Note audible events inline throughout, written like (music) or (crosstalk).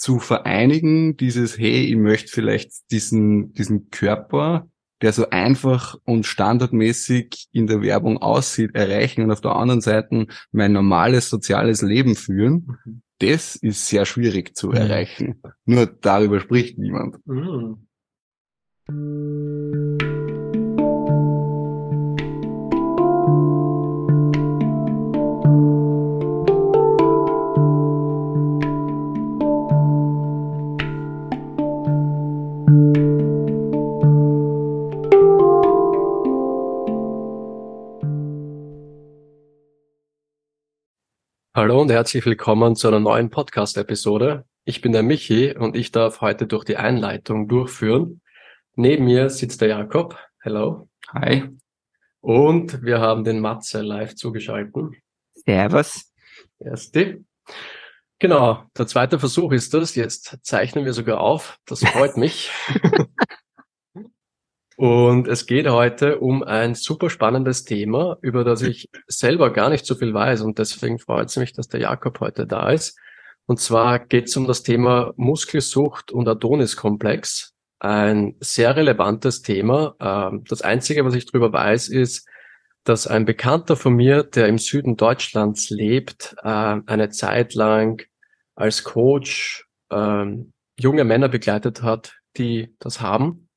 zu vereinigen, dieses, hey, ich möchte vielleicht diesen, diesen Körper, der so einfach und standardmäßig in der Werbung aussieht, erreichen und auf der anderen Seite mein normales soziales Leben führen, mhm. das ist sehr schwierig zu erreichen. Nur darüber spricht niemand. Mhm. Hallo und herzlich willkommen zu einer neuen Podcast-Episode. Ich bin der Michi und ich darf heute durch die Einleitung durchführen. Neben mir sitzt der Jakob. Hello. Hi. Und wir haben den Matze live zugeschalten. Servus. Erste. Genau, der zweite Versuch ist das. Jetzt zeichnen wir sogar auf. Das freut mich. (laughs) Und es geht heute um ein super spannendes Thema, über das ich selber gar nicht so viel weiß. Und deswegen freut es mich, dass der Jakob heute da ist. Und zwar geht es um das Thema Muskelsucht und Adoniskomplex. Ein sehr relevantes Thema. Ähm, das Einzige, was ich darüber weiß, ist, dass ein Bekannter von mir, der im Süden Deutschlands lebt, äh, eine Zeit lang als Coach ähm, junge Männer begleitet hat, die das haben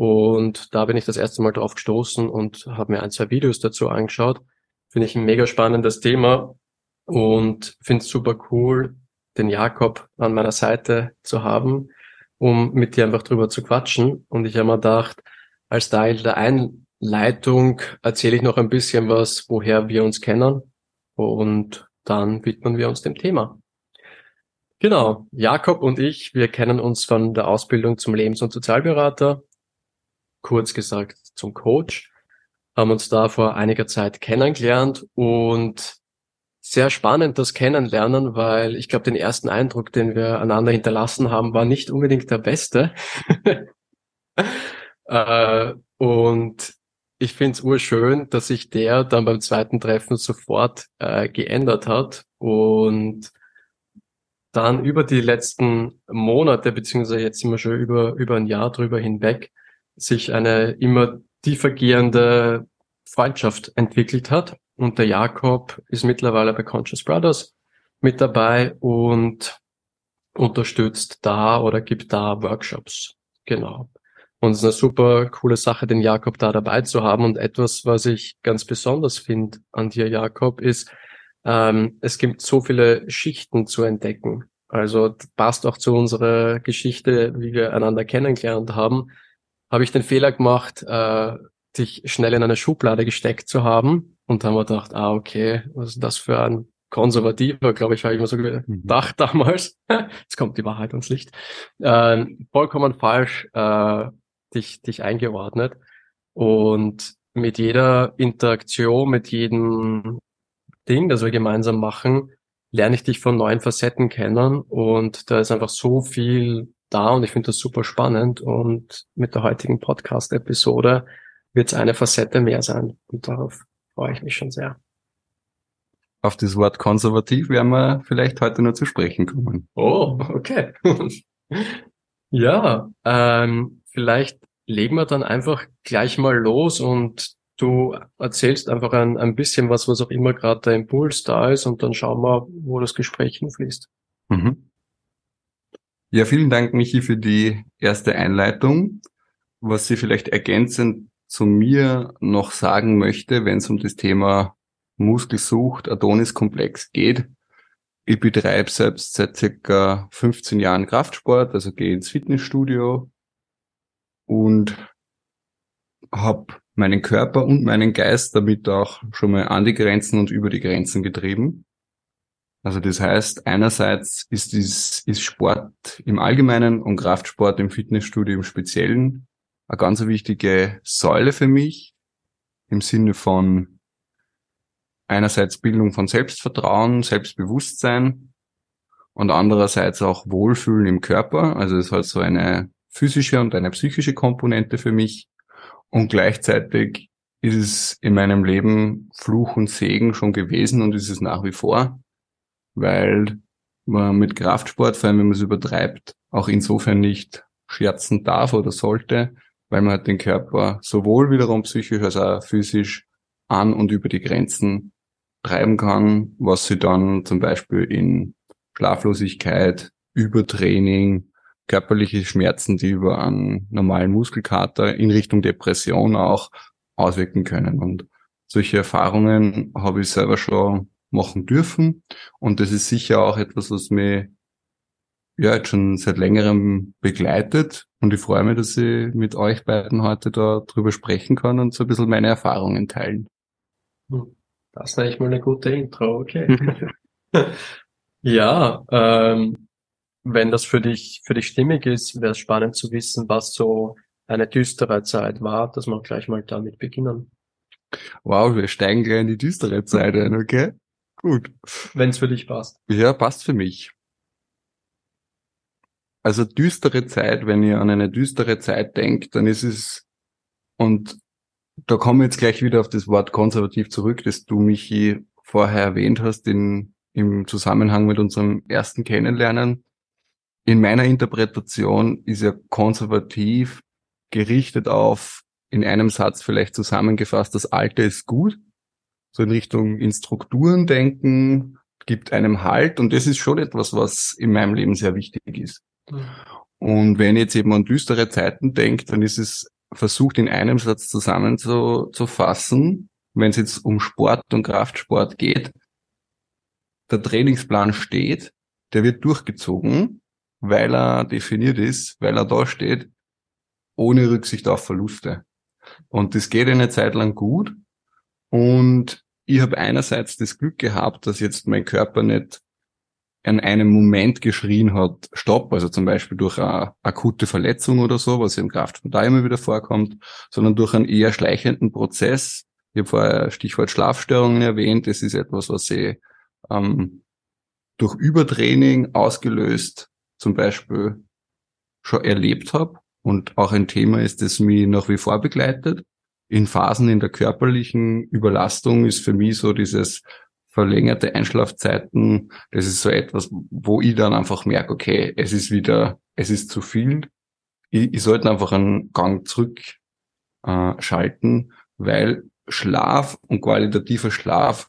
und da bin ich das erste Mal drauf gestoßen und habe mir ein, zwei Videos dazu angeschaut. Finde ich ein mega spannendes Thema und finde es super cool, den Jakob an meiner Seite zu haben, um mit dir einfach drüber zu quatschen. Und ich habe mir gedacht, als Teil der Einleitung erzähle ich noch ein bisschen was, woher wir uns kennen. Und dann widmen wir uns dem Thema. Genau, Jakob und ich, wir kennen uns von der Ausbildung zum Lebens- und Sozialberater kurz gesagt zum Coach, haben uns da vor einiger Zeit kennengelernt und sehr spannend das Kennenlernen, weil ich glaube, den ersten Eindruck, den wir einander hinterlassen haben, war nicht unbedingt der beste. (laughs) äh, und ich finde es urschön, dass sich der dann beim zweiten Treffen sofort äh, geändert hat und dann über die letzten Monate, beziehungsweise jetzt sind wir schon über, über ein Jahr drüber hinweg, sich eine immer tiefer gehende Freundschaft entwickelt hat. Und der Jakob ist mittlerweile bei Conscious Brothers mit dabei und unterstützt da oder gibt da Workshops. Genau. Und es ist eine super coole Sache, den Jakob da dabei zu haben. Und etwas, was ich ganz besonders finde an dir, Jakob, ist, ähm, es gibt so viele Schichten zu entdecken. Also passt auch zu unserer Geschichte, wie wir einander kennengelernt haben habe ich den Fehler gemacht, äh, dich schnell in eine Schublade gesteckt zu haben. Und dann haben wir gedacht, ah, okay, was ist das für ein konservativer, glaube ich, habe ich mir so mhm. gedacht damals. (laughs) Jetzt kommt die Wahrheit ans Licht. Äh, vollkommen falsch äh, dich, dich eingeordnet. Und mit jeder Interaktion, mit jedem Ding, das wir gemeinsam machen, lerne ich dich von neuen Facetten kennen. Und da ist einfach so viel da und ich finde das super spannend und mit der heutigen Podcast-Episode wird es eine Facette mehr sein und darauf freue ich mich schon sehr. Auf das Wort konservativ werden wir vielleicht heute noch zu sprechen kommen. Oh, okay. (laughs) ja, ähm, vielleicht legen wir dann einfach gleich mal los und du erzählst einfach ein, ein bisschen was, was auch immer gerade der Impuls da ist und dann schauen wir, wo das Gespräch hinfließt. Mhm. Ja, vielen Dank, Michi, für die erste Einleitung. Was Sie vielleicht ergänzend zu mir noch sagen möchte, wenn es um das Thema Muskelsucht, Adoniskomplex geht. Ich betreibe selbst seit circa 15 Jahren Kraftsport, also gehe ins Fitnessstudio und habe meinen Körper und meinen Geist damit auch schon mal an die Grenzen und über die Grenzen getrieben. Also das heißt, einerseits ist, dies, ist Sport im Allgemeinen und Kraftsport im Fitnessstudio im Speziellen eine ganz wichtige Säule für mich im Sinne von einerseits Bildung von Selbstvertrauen, Selbstbewusstsein und andererseits auch Wohlfühlen im Körper. Also es hat so eine physische und eine psychische Komponente für mich und gleichzeitig ist es in meinem Leben Fluch und Segen schon gewesen und ist es nach wie vor weil man mit Kraftsport, vor allem wenn man es übertreibt, auch insofern nicht scherzen darf oder sollte, weil man halt den Körper sowohl wiederum psychisch als auch physisch an und über die Grenzen treiben kann, was sie dann zum Beispiel in Schlaflosigkeit, Übertraining, körperliche Schmerzen, die über einen normalen Muskelkater in Richtung Depression auch auswirken können. Und solche Erfahrungen habe ich selber schon machen dürfen. Und das ist sicher auch etwas, was mich ja jetzt schon seit längerem begleitet. Und ich freue mich, dass ich mit euch beiden heute da drüber sprechen kann und so ein bisschen meine Erfahrungen teilen. Hm. Das ist eigentlich mal eine gute Intro, okay. (laughs) ja, ähm, wenn das für dich, für dich stimmig ist, wäre es spannend zu wissen, was so eine düstere Zeit war, dass wir gleich mal damit beginnen. Wow, wir steigen gleich in die düstere Zeit ein, okay? Gut. Wenn es für dich passt. Ja, passt für mich. Also düstere Zeit, wenn ihr an eine düstere Zeit denkt, dann ist es, und da kommen wir jetzt gleich wieder auf das Wort konservativ zurück, das du, Michi, vorher erwähnt hast, in, im Zusammenhang mit unserem ersten Kennenlernen. In meiner Interpretation ist ja konservativ gerichtet auf, in einem Satz vielleicht zusammengefasst, das Alte ist gut so in Richtung in Strukturen denken, gibt einem Halt und das ist schon etwas, was in meinem Leben sehr wichtig ist. Und wenn jetzt eben an düstere Zeiten denkt, dann ist es versucht in einem Satz zusammenzufassen, wenn es jetzt um Sport und Kraftsport geht. Der Trainingsplan steht, der wird durchgezogen, weil er definiert ist, weil er da steht, ohne Rücksicht auf Verluste. Und das geht eine Zeit lang gut und ich habe einerseits das Glück gehabt, dass jetzt mein Körper nicht an einem Moment geschrien hat, stopp, also zum Beispiel durch eine akute Verletzung oder so, was im Kraftsport da immer wieder vorkommt, sondern durch einen eher schleichenden Prozess. Ich habe vorher Stichwort Schlafstörungen erwähnt, das ist etwas, was ich ähm, durch Übertraining ausgelöst zum Beispiel schon erlebt habe und auch ein Thema ist, das mich nach wie vor begleitet in Phasen in der körperlichen Überlastung ist für mich so dieses verlängerte Einschlafzeiten, das ist so etwas, wo ich dann einfach merke, okay, es ist wieder, es ist zu viel. Ich, ich sollte einfach einen Gang zurück äh, weil Schlaf und qualitativer Schlaf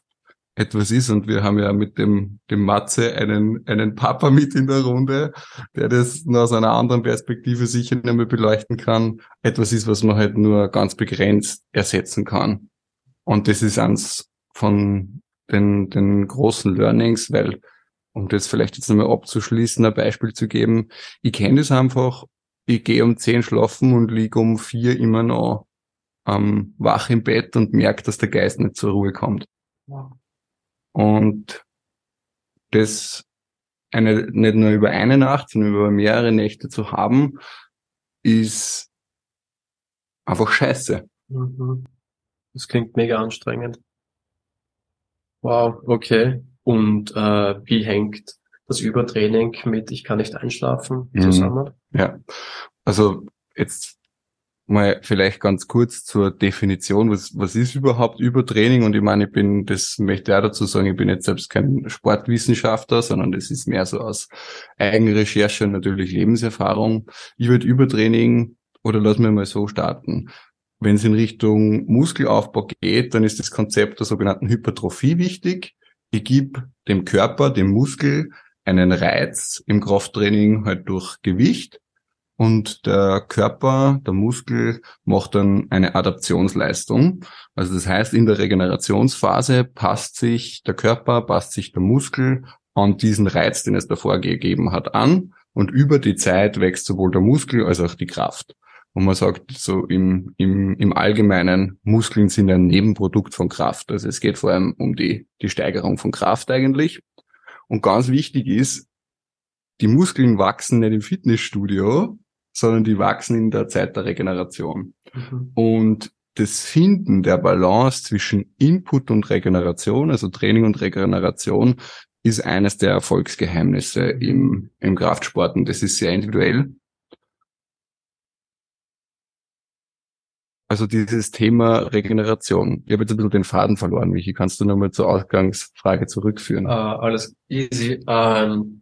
etwas ist und wir haben ja mit dem, dem Matze einen, einen Papa mit in der Runde, der das nur aus einer anderen Perspektive sicher nicht mehr beleuchten kann. Etwas ist, was man halt nur ganz begrenzt ersetzen kann. Und das ist eins von den, den großen Learnings, weil, um das vielleicht jetzt nochmal abzuschließen, ein Beispiel zu geben, ich kenne das einfach, ich gehe um zehn schlafen und liege um vier immer noch ähm, wach im Bett und merke, dass der Geist nicht zur Ruhe kommt. Wow. Und das eine, nicht nur über eine Nacht, sondern über mehrere Nächte zu haben, ist einfach scheiße. Mhm. Das klingt mega anstrengend. Wow, okay. Und äh, wie hängt das Übertraining mit Ich kann nicht einschlafen mhm. zusammen? Ja, also jetzt mal vielleicht ganz kurz zur Definition, was, was ist überhaupt Übertraining? Und ich meine, ich bin, das möchte ich auch dazu sagen, ich bin jetzt selbst kein Sportwissenschaftler, sondern das ist mehr so aus Eigenrecherche und natürlich Lebenserfahrung. Ich würde Übertraining oder lass mir mal so starten. Wenn es in Richtung Muskelaufbau geht, dann ist das Konzept der sogenannten Hypertrophie wichtig. Ich gebe dem Körper, dem Muskel einen Reiz im Krafttraining halt durch Gewicht und der Körper, der Muskel macht dann eine Adaptionsleistung. Also das heißt, in der Regenerationsphase passt sich der Körper, passt sich der Muskel an diesen Reiz, den es davor gegeben hat, an. Und über die Zeit wächst sowohl der Muskel als auch die Kraft. Und man sagt so im, im, im Allgemeinen, Muskeln sind ein Nebenprodukt von Kraft. Also es geht vor allem um die, die Steigerung von Kraft eigentlich. Und ganz wichtig ist, die Muskeln wachsen nicht im Fitnessstudio, sondern die wachsen in der Zeit der Regeneration. Mhm. Und das Finden der Balance zwischen Input und Regeneration, also Training und Regeneration, ist eines der Erfolgsgeheimnisse im, im Kraftsport und das ist sehr individuell. Also dieses Thema Regeneration. Ich habe jetzt ein bisschen den Faden verloren, Michi. Kannst du nochmal zur Ausgangsfrage zurückführen? Uh, alles easy. Ähm,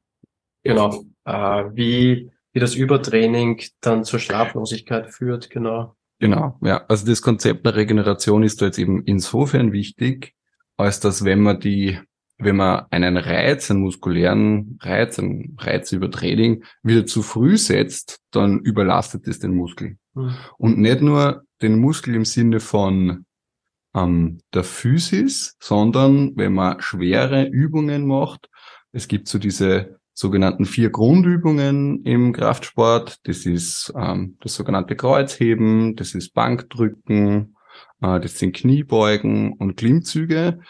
Genau. Äh, wie, wie das Übertraining dann zur Schlaflosigkeit führt, genau. Genau, ja. Also das Konzept der Regeneration ist da jetzt eben insofern wichtig, als dass wenn man die, wenn man einen Reiz, einen muskulären Reiz, einen Reiz über Training wieder zu früh setzt, dann überlastet es den Muskel. Mhm. Und nicht nur den Muskel im Sinne von ähm, der Physis, sondern wenn man schwere Übungen macht, es gibt so diese sogenannten vier Grundübungen im Kraftsport. Das ist ähm, das sogenannte Kreuzheben, das ist Bankdrücken, äh, das sind Kniebeugen und Klimmzüge.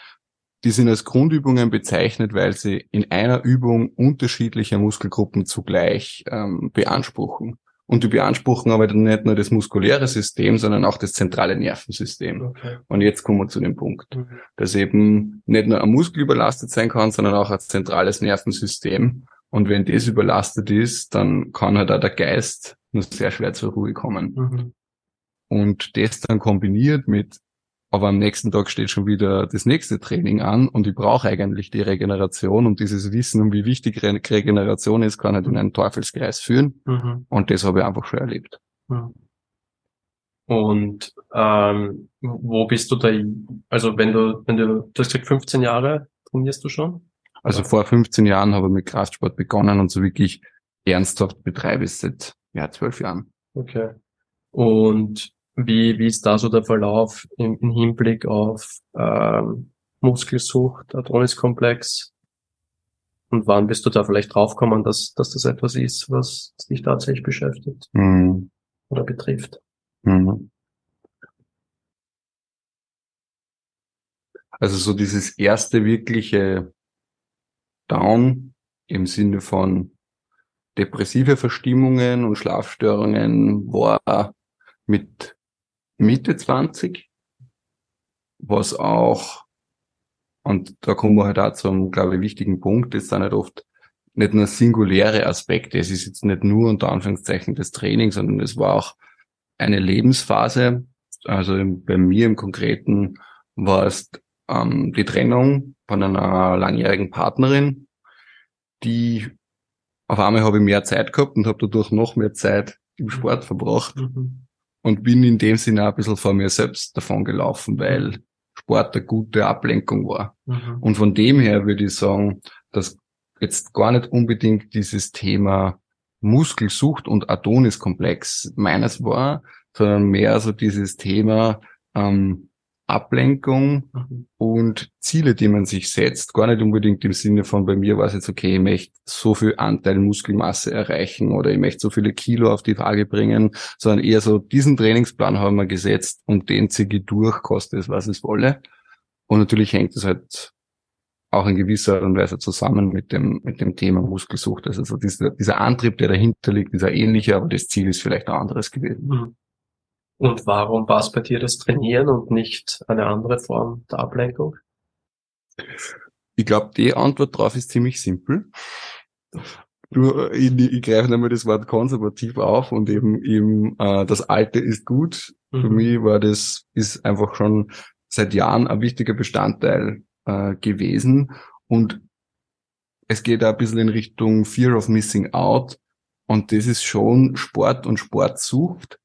Die sind als Grundübungen bezeichnet, weil sie in einer Übung unterschiedliche Muskelgruppen zugleich ähm, beanspruchen. Und die beanspruchen aber dann nicht nur das muskuläre System, sondern auch das zentrale Nervensystem. Okay. Und jetzt kommen wir zu dem Punkt, dass eben nicht nur ein Muskel überlastet sein kann, sondern auch ein zentrales Nervensystem. Und wenn das überlastet ist, dann kann halt auch der Geist nur sehr schwer zur Ruhe kommen. Mhm. Und das dann kombiniert mit, aber am nächsten Tag steht schon wieder das nächste Training an und ich brauche eigentlich die Regeneration und dieses Wissen, um wie wichtig Re Regeneration ist, kann halt in einen Teufelskreis führen. Mhm. Und das habe ich einfach schon erlebt. Mhm. Und ähm, wo bist du da? Also wenn du, wenn du, du hast gesagt 15 Jahre trainierst du schon? Also vor 15 Jahren habe ich mit Kraftsport begonnen und so wirklich ernsthaft betreibe ich seit ja, zwölf Jahren. Okay. Und wie, wie ist da so der Verlauf im, im Hinblick auf ähm, Muskelsucht, Adoniskomplex? Und wann bist du da vielleicht draufgekommen, dass, dass das etwas ist, was dich tatsächlich beschäftigt mhm. oder betrifft? Mhm. Also so dieses erste wirkliche Down im Sinne von depressive Verstimmungen und Schlafstörungen war mit Mitte 20, was auch, und da kommen wir halt auch zum, glaube ich, wichtigen Punkt, das sind halt oft nicht nur singuläre Aspekte, es ist jetzt nicht nur unter Anführungszeichen das Training, sondern es war auch eine Lebensphase, also bei mir im Konkreten war es ähm, die Trennung von einer langjährigen Partnerin, die auf einmal habe ich mehr Zeit gehabt und habe dadurch noch mehr Zeit im Sport verbracht mhm. und bin in dem Sinne auch ein bisschen vor mir selbst davon gelaufen, weil Sport eine gute Ablenkung war. Mhm. Und von dem her würde ich sagen, dass jetzt gar nicht unbedingt dieses Thema Muskelsucht und Adoniskomplex meines war, sondern mehr so dieses Thema ähm, Ablenkung mhm. und Ziele, die man sich setzt, gar nicht unbedingt im Sinne von bei mir war es jetzt okay, ich möchte so viel Anteil Muskelmasse erreichen oder ich möchte so viele Kilo auf die Waage bringen, sondern eher so diesen Trainingsplan haben wir gesetzt und den ziehe ich durch, koste es, was es wolle. Und natürlich hängt es halt auch in gewisser Art und Weise zusammen mit dem, mit dem Thema Muskelsucht. Also so dieser, dieser Antrieb, der dahinter liegt, ist ja ähnlicher, aber das Ziel ist vielleicht ein anderes gewesen. Mhm. Und warum war es bei dir das Trainieren und nicht eine andere Form der Ablenkung? Ich glaube, die Antwort darauf ist ziemlich simpel. Nur, ich, ich greife nochmal das Wort konservativ auf und eben, eben äh, das Alte ist gut. Mhm. Für mich war das, ist einfach schon seit Jahren ein wichtiger Bestandteil äh, gewesen. Und es geht auch ein bisschen in Richtung Fear of Missing Out. Und das ist schon Sport und Sportsucht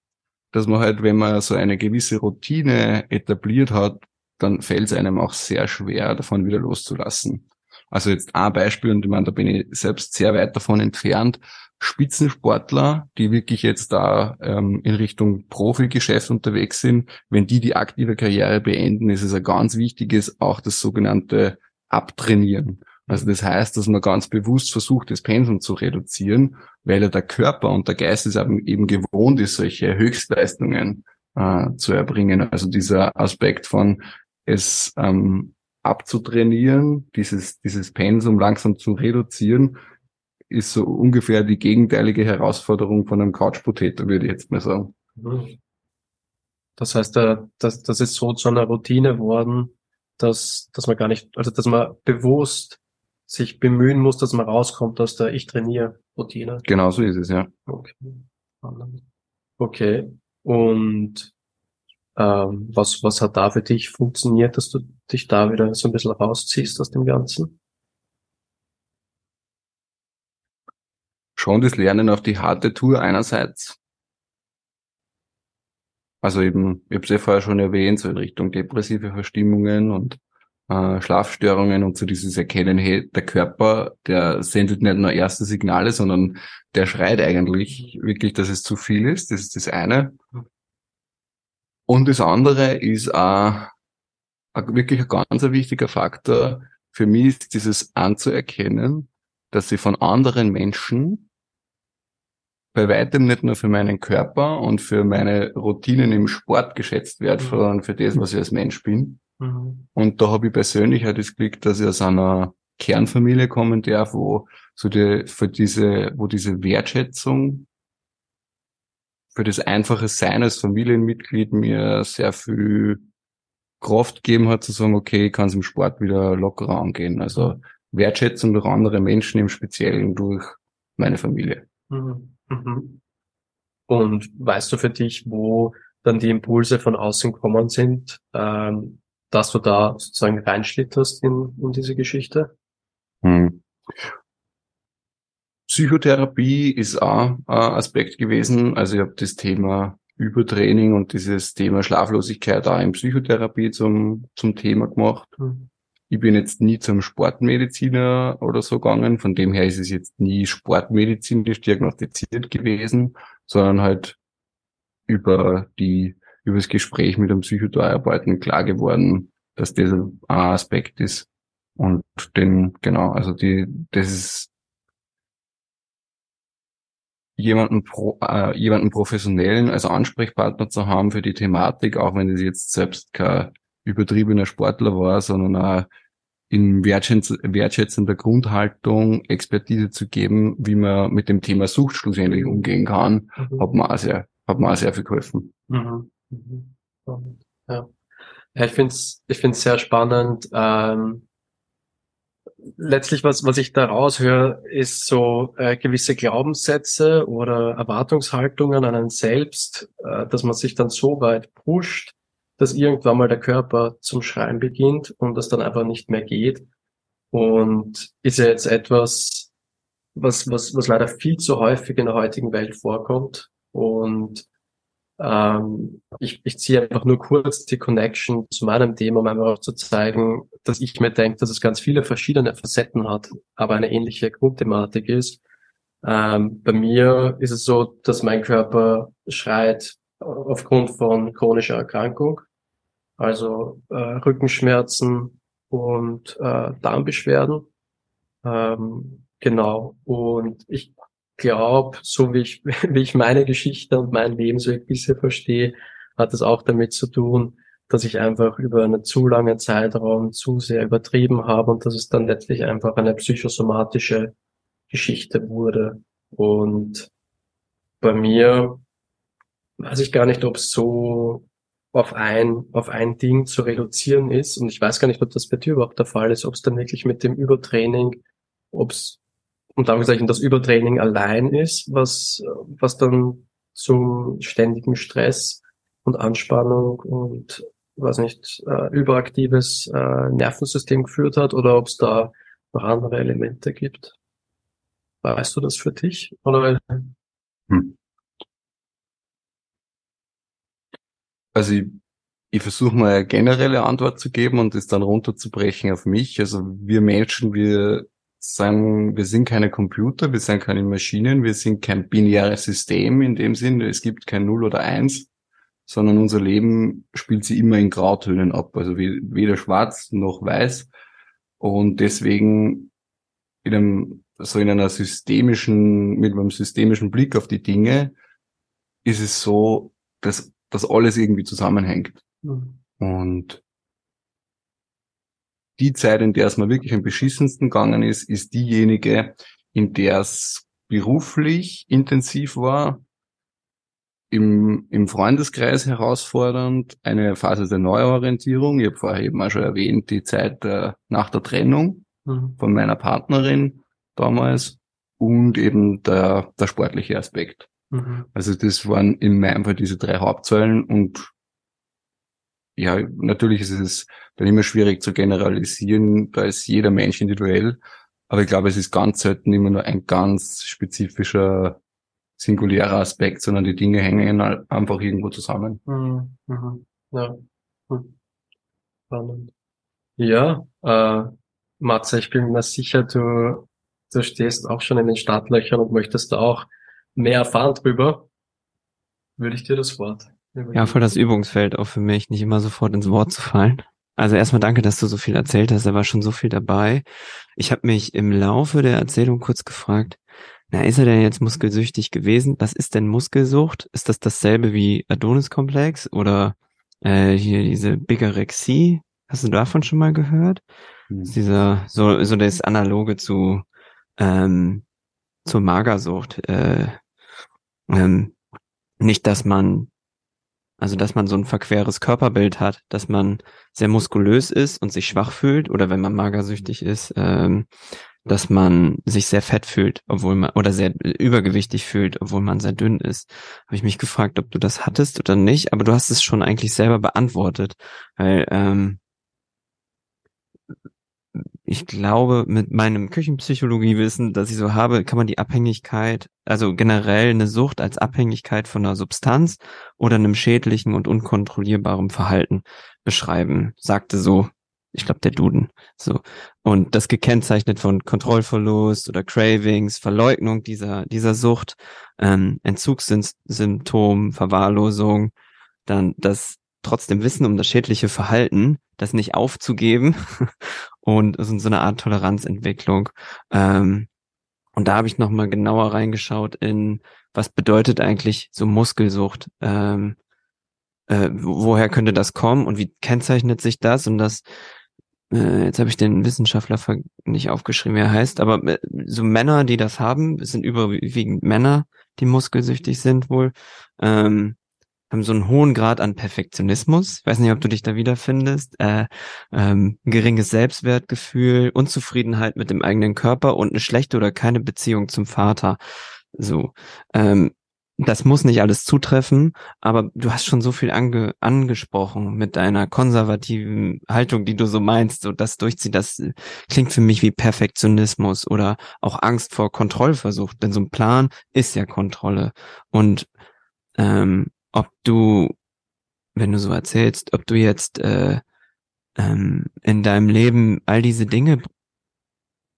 dass man halt, wenn man so eine gewisse Routine etabliert hat, dann fällt es einem auch sehr schwer, davon wieder loszulassen. Also jetzt ein Beispiel, und ich meine, da bin ich selbst sehr weit davon entfernt. Spitzensportler, die wirklich jetzt da ähm, in Richtung Profigeschäft unterwegs sind, wenn die die aktive Karriere beenden, ist es ein ganz wichtiges, auch das sogenannte Abtrainieren. Also das heißt, dass man ganz bewusst versucht, das Pensum zu reduzieren, weil ja der Körper und der Geist es eben gewohnt ist, solche Höchstleistungen äh, zu erbringen. Also dieser Aspekt von es ähm, abzutrainieren, dieses, dieses Pensum langsam zu reduzieren, ist so ungefähr die gegenteilige Herausforderung von einem Couch würde ich jetzt mal sagen. Das heißt, das, das ist so zu einer Routine worden, dass, dass man gar nicht, also dass man bewusst sich bemühen muss, dass man rauskommt aus der Ich trainiere Routine. Genau so ist es, ja. Okay. Okay. Und ähm, was, was hat da für dich funktioniert, dass du dich da wieder so ein bisschen rausziehst aus dem Ganzen? schon das Lernen auf die harte Tour einerseits. Also eben, ich habe es ja vorher schon erwähnt, so in Richtung depressive Verstimmungen und äh, Schlafstörungen und so dieses Erkennen, hey, der Körper, der sendet nicht nur erste Signale, sondern der schreit eigentlich wirklich, dass es zu viel ist. Das ist das eine. Und das andere ist auch wirklich ein ganz wichtiger Faktor für mich ist dieses anzuerkennen, dass ich von anderen Menschen bei weitem nicht nur für meinen Körper und für meine Routinen im Sport geschätzt werde, mhm. sondern für das, was ich als Mensch bin. Mhm. Und da habe ich persönlich halt das Glück, dass ich aus einer Kernfamilie kommen darf, wo so die, für diese, wo diese Wertschätzung für das einfache Sein als Familienmitglied mir sehr viel Kraft gegeben hat, zu sagen, okay, ich kann es im Sport wieder lockerer angehen. Also Wertschätzung durch andere Menschen, im Speziellen durch meine Familie. Mhm. Mhm. Und weißt du für dich, wo dann die Impulse von außen kommen sind, ähm, dass du da sozusagen reinschlitterst in, in diese Geschichte? Hm. Psychotherapie ist auch ein Aspekt gewesen. Also ich habe das Thema Übertraining und dieses Thema Schlaflosigkeit auch in Psychotherapie zum, zum Thema gemacht. Mhm. Ich bin jetzt nie zum Sportmediziner oder so gegangen, von dem her ist es jetzt nie sportmedizinisch diagnostiziert gewesen, sondern halt über die, über das Gespräch mit einem Psychotherapeuten klar geworden, dass das ein Aspekt ist. Und den, genau, also die, das ist jemanden, pro, äh, jemanden professionellen als Ansprechpartner zu haben für die Thematik, auch wenn es jetzt selbst kein übertriebener Sportler war, sondern auch in wertschätzender Grundhaltung Expertise zu geben, wie man mit dem Thema Sucht schlussendlich umgehen kann, mhm. hat mir auch sehr, hat mir auch sehr viel geholfen. Mhm. Mhm. Ja. ja. ich finde es ich find's sehr spannend, ähm, letztlich, was, was ich da raushöre, ist so äh, gewisse Glaubenssätze oder Erwartungshaltungen an einen selbst, äh, dass man sich dann so weit pusht, dass irgendwann mal der Körper zum Schreien beginnt und das dann einfach nicht mehr geht. Und ist ja jetzt etwas, was, was, was leider viel zu häufig in der heutigen Welt vorkommt. Und ähm, ich, ich ziehe einfach nur kurz die Connection zu meinem Thema, um einfach auch zu zeigen, dass ich mir denke, dass es ganz viele verschiedene Facetten hat, aber eine ähnliche Grundthematik ist. Ähm, bei mir ist es so, dass mein Körper schreit aufgrund von chronischer Erkrankung, also äh, Rückenschmerzen und äh, Darmbeschwerden. Ähm, genau. Und ich glaube, so wie ich, (laughs) wie ich meine Geschichte und mein Lebensweg bisher verstehe, hat es auch damit zu tun, dass ich einfach über einen zu langen Zeitraum zu sehr übertrieben habe und dass es dann letztlich einfach eine psychosomatische Geschichte wurde. Und bei mir weiß ich gar nicht, ob es so auf ein, auf ein Ding zu reduzieren ist. Und ich weiß gar nicht, ob das bei dir überhaupt der Fall ist, ob es dann wirklich mit dem Übertraining, ob es und Anführungszeichen das Übertraining allein ist, was, was dann zum ständigen Stress und Anspannung und was nicht, äh, überaktives äh, Nervensystem geführt hat oder ob es da noch andere Elemente gibt. Weißt du das für dich? Oder? Hm. Also ich, ich versuche mal eine generelle Antwort zu geben und es dann runterzubrechen auf mich. Also wir Menschen, wir sagen, wir sind keine Computer, wir sind keine Maschinen, wir sind kein binäres System in dem Sinne, es gibt kein Null oder Eins, sondern unser Leben spielt sich immer in Grautönen ab, also weder schwarz noch weiß. Und deswegen in einem, so in einer systemischen, mit einem systemischen Blick auf die Dinge ist es so, dass, dass alles irgendwie zusammenhängt. Mhm. Und die Zeit, in der es mir wirklich am beschissensten gegangen ist, ist diejenige, in der es beruflich intensiv war, im, im Freundeskreis herausfordernd, eine Phase der Neuorientierung. Ich habe vorher eben auch schon erwähnt, die Zeit äh, nach der Trennung mhm. von meiner Partnerin damals und eben der, der sportliche Aspekt. Mhm. Also das waren in meinem Fall diese drei Hauptsäulen und ja, natürlich ist es dann immer schwierig zu generalisieren, da ist jeder Mensch individuell. Aber ich glaube, es ist ganz selten immer nur ein ganz spezifischer, singulärer Aspekt, sondern die Dinge hängen einfach irgendwo zusammen. Mhm. Mhm. Ja. Hm. Spannend. Ja, äh, Matze, ich bin mir sicher, du, du stehst auch schon in den Startlöchern und möchtest da auch mehr erfahren drüber. Würde ich dir das Wort. Ja, voll das Übungsfeld auch für mich, nicht immer sofort ins Wort zu fallen. Also erstmal danke, dass du so viel erzählt hast. Da war schon so viel dabei. Ich habe mich im Laufe der Erzählung kurz gefragt, na, ist er denn jetzt muskelsüchtig gewesen? Was ist denn Muskelsucht? Ist das dasselbe wie Adoniskomplex oder äh, hier diese Bigorexie? Hast du davon schon mal gehört? Hm. Dieser so so das Analoge zu ähm, zur Magersucht. Äh, ähm, nicht, dass man also, dass man so ein verqueres Körperbild hat, dass man sehr muskulös ist und sich schwach fühlt oder wenn man magersüchtig ist, ähm, dass man sich sehr fett fühlt, obwohl man oder sehr übergewichtig fühlt, obwohl man sehr dünn ist. Habe ich mich gefragt, ob du das hattest oder nicht, aber du hast es schon eigentlich selber beantwortet, weil ähm, ich glaube, mit meinem Küchenpsychologiewissen, das ich so habe, kann man die Abhängigkeit, also generell eine Sucht als Abhängigkeit von einer Substanz oder einem schädlichen und unkontrollierbaren Verhalten beschreiben, sagte so, ich glaube, der Duden. So. Und das gekennzeichnet von Kontrollverlust oder Cravings, Verleugnung dieser, dieser Sucht, ähm, Entzugssymptom, Verwahrlosung, dann das trotzdem Wissen um das schädliche Verhalten, das nicht aufzugeben (laughs) und so, so eine Art Toleranzentwicklung. Ähm, und da habe ich nochmal genauer reingeschaut in, was bedeutet eigentlich so Muskelsucht? Ähm, äh, woher könnte das kommen und wie kennzeichnet sich das? Und das, äh, jetzt habe ich den Wissenschaftler nicht aufgeschrieben, wie er heißt, aber äh, so Männer, die das haben, es sind überwiegend Männer, die muskelsüchtig sind wohl. Ähm, haben so einen hohen Grad an Perfektionismus. Ich weiß nicht, ob du dich da wiederfindest. Äh, ähm, geringes Selbstwertgefühl, Unzufriedenheit mit dem eigenen Körper und eine schlechte oder keine Beziehung zum Vater. So. Ähm, das muss nicht alles zutreffen, aber du hast schon so viel ange angesprochen mit deiner konservativen Haltung, die du so meinst, so das durchzieht, das klingt für mich wie Perfektionismus oder auch Angst vor Kontrollversuch, denn so ein Plan ist ja Kontrolle und ähm, ob du, wenn du so erzählst, ob du jetzt äh, ähm, in deinem Leben all diese Dinge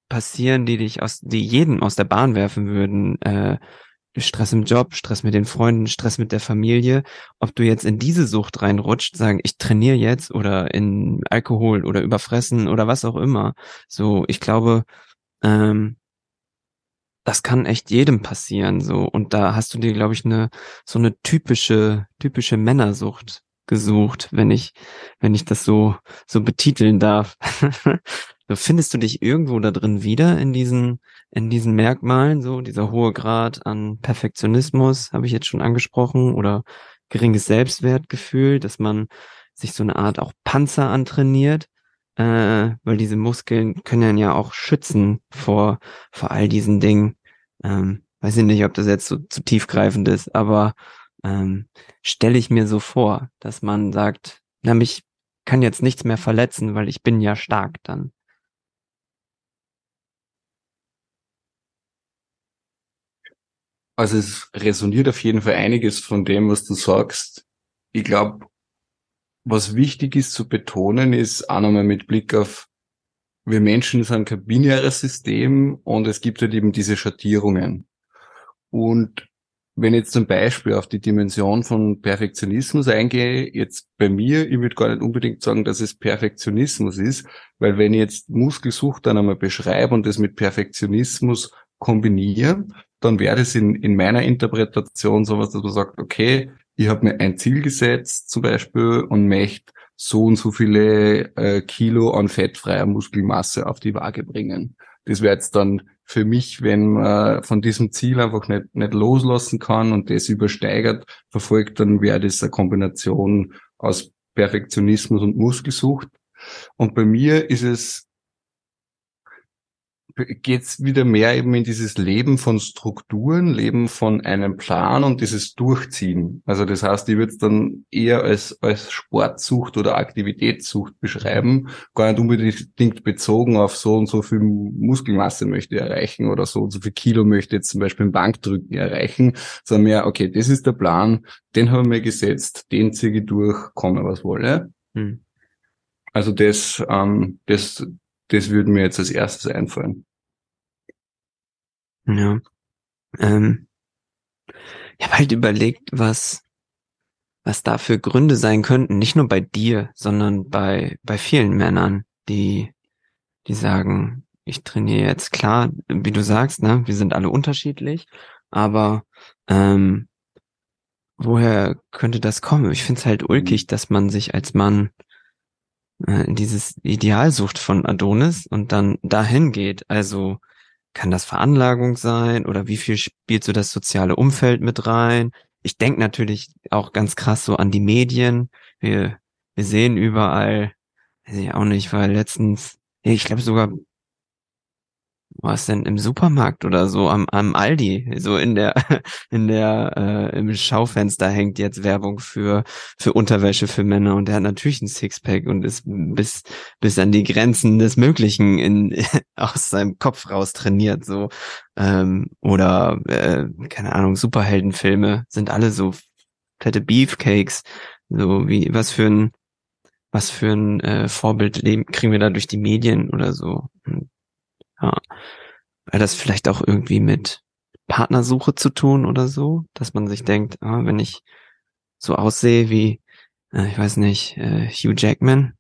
passieren, die dich aus, die jeden aus der Bahn werfen würden, äh, Stress im Job, Stress mit den Freunden, Stress mit der Familie, ob du jetzt in diese Sucht reinrutscht, sagen, ich trainiere jetzt oder in Alkohol oder überfressen oder was auch immer. So, ich glaube, ähm, das kann echt jedem passieren, so. Und da hast du dir, glaube ich, eine, so eine typische, typische Männersucht gesucht, wenn ich, wenn ich das so, so betiteln darf. (laughs) so, findest du dich irgendwo da drin wieder in diesen, in diesen Merkmalen, so dieser hohe Grad an Perfektionismus, habe ich jetzt schon angesprochen, oder geringes Selbstwertgefühl, dass man sich so eine Art auch Panzer antrainiert, äh, weil diese Muskeln können ja auch schützen vor, vor all diesen Dingen. Ähm, weiß ich nicht, ob das jetzt so zu tiefgreifend ist, aber ähm, stelle ich mir so vor, dass man sagt, na, mich kann jetzt nichts mehr verletzen, weil ich bin ja stark dann. Also es resoniert auf jeden Fall einiges von dem, was du sagst. Ich glaube, was wichtig ist zu betonen, ist auch nochmal mit Blick auf wir Menschen sind kein binäres System und es gibt halt eben diese Schattierungen. Und wenn ich jetzt zum Beispiel auf die Dimension von Perfektionismus eingehe, jetzt bei mir, ich würde gar nicht unbedingt sagen, dass es Perfektionismus ist, weil wenn ich jetzt Muskelsucht dann einmal beschreibe und das mit Perfektionismus kombiniere, dann wäre es in, in meiner Interpretation sowas, dass man sagt, okay, ich habe mir ein Ziel gesetzt zum Beispiel und möchte so und so viele äh, Kilo an fettfreier Muskelmasse auf die Waage bringen. Das wäre jetzt dann für mich, wenn man von diesem Ziel einfach nicht, nicht loslassen kann und das übersteigert verfolgt, dann wäre das eine Kombination aus Perfektionismus und Muskelsucht. Und bei mir ist es geht's wieder mehr eben in dieses Leben von Strukturen, Leben von einem Plan und dieses Durchziehen. Also das heißt, ich würde es dann eher als, als Sportsucht oder Aktivitätssucht beschreiben, gar nicht unbedingt bezogen auf so und so viel Muskelmasse möchte ich erreichen oder so und so viel Kilo möchte ich jetzt zum Beispiel im Bankdrücken erreichen, sondern mehr, okay, das ist der Plan, den haben wir gesetzt, den ziehe ich durch, komme was wolle. Hm. Also das, ähm, das, das würde mir jetzt als erstes einfallen. Ja. Ähm, ich habe halt überlegt, was, was da für Gründe sein könnten, nicht nur bei dir, sondern bei, bei vielen Männern, die, die sagen, ich trainiere jetzt klar, wie du sagst, ne, wir sind alle unterschiedlich, aber ähm, woher könnte das kommen? Ich finde es halt ulkig, dass man sich als Mann äh, dieses Ideal sucht von Adonis und dann dahin geht. Also kann das Veranlagung sein oder wie viel spielt so das soziale Umfeld mit rein? Ich denke natürlich auch ganz krass so an die Medien. Wir, wir sehen überall, weiß ich auch nicht, weil letztens, ich glaube sogar was denn im Supermarkt oder so am, am Aldi? So in der (laughs) in der äh, im Schaufenster hängt jetzt Werbung für für Unterwäsche für Männer und der hat natürlich ein Sixpack und ist bis bis an die Grenzen des Möglichen in (laughs) aus seinem Kopf raus trainiert so. Ähm, oder äh, keine Ahnung Superheldenfilme sind alle so fette Beefcakes. So wie was für ein was für ein äh, Vorbild leben, kriegen wir da durch die Medien oder so? Ja. Weil das vielleicht auch irgendwie mit Partnersuche zu tun oder so, dass man sich denkt, ah, wenn ich so aussehe wie, äh, ich weiß nicht, äh, Hugh Jackman,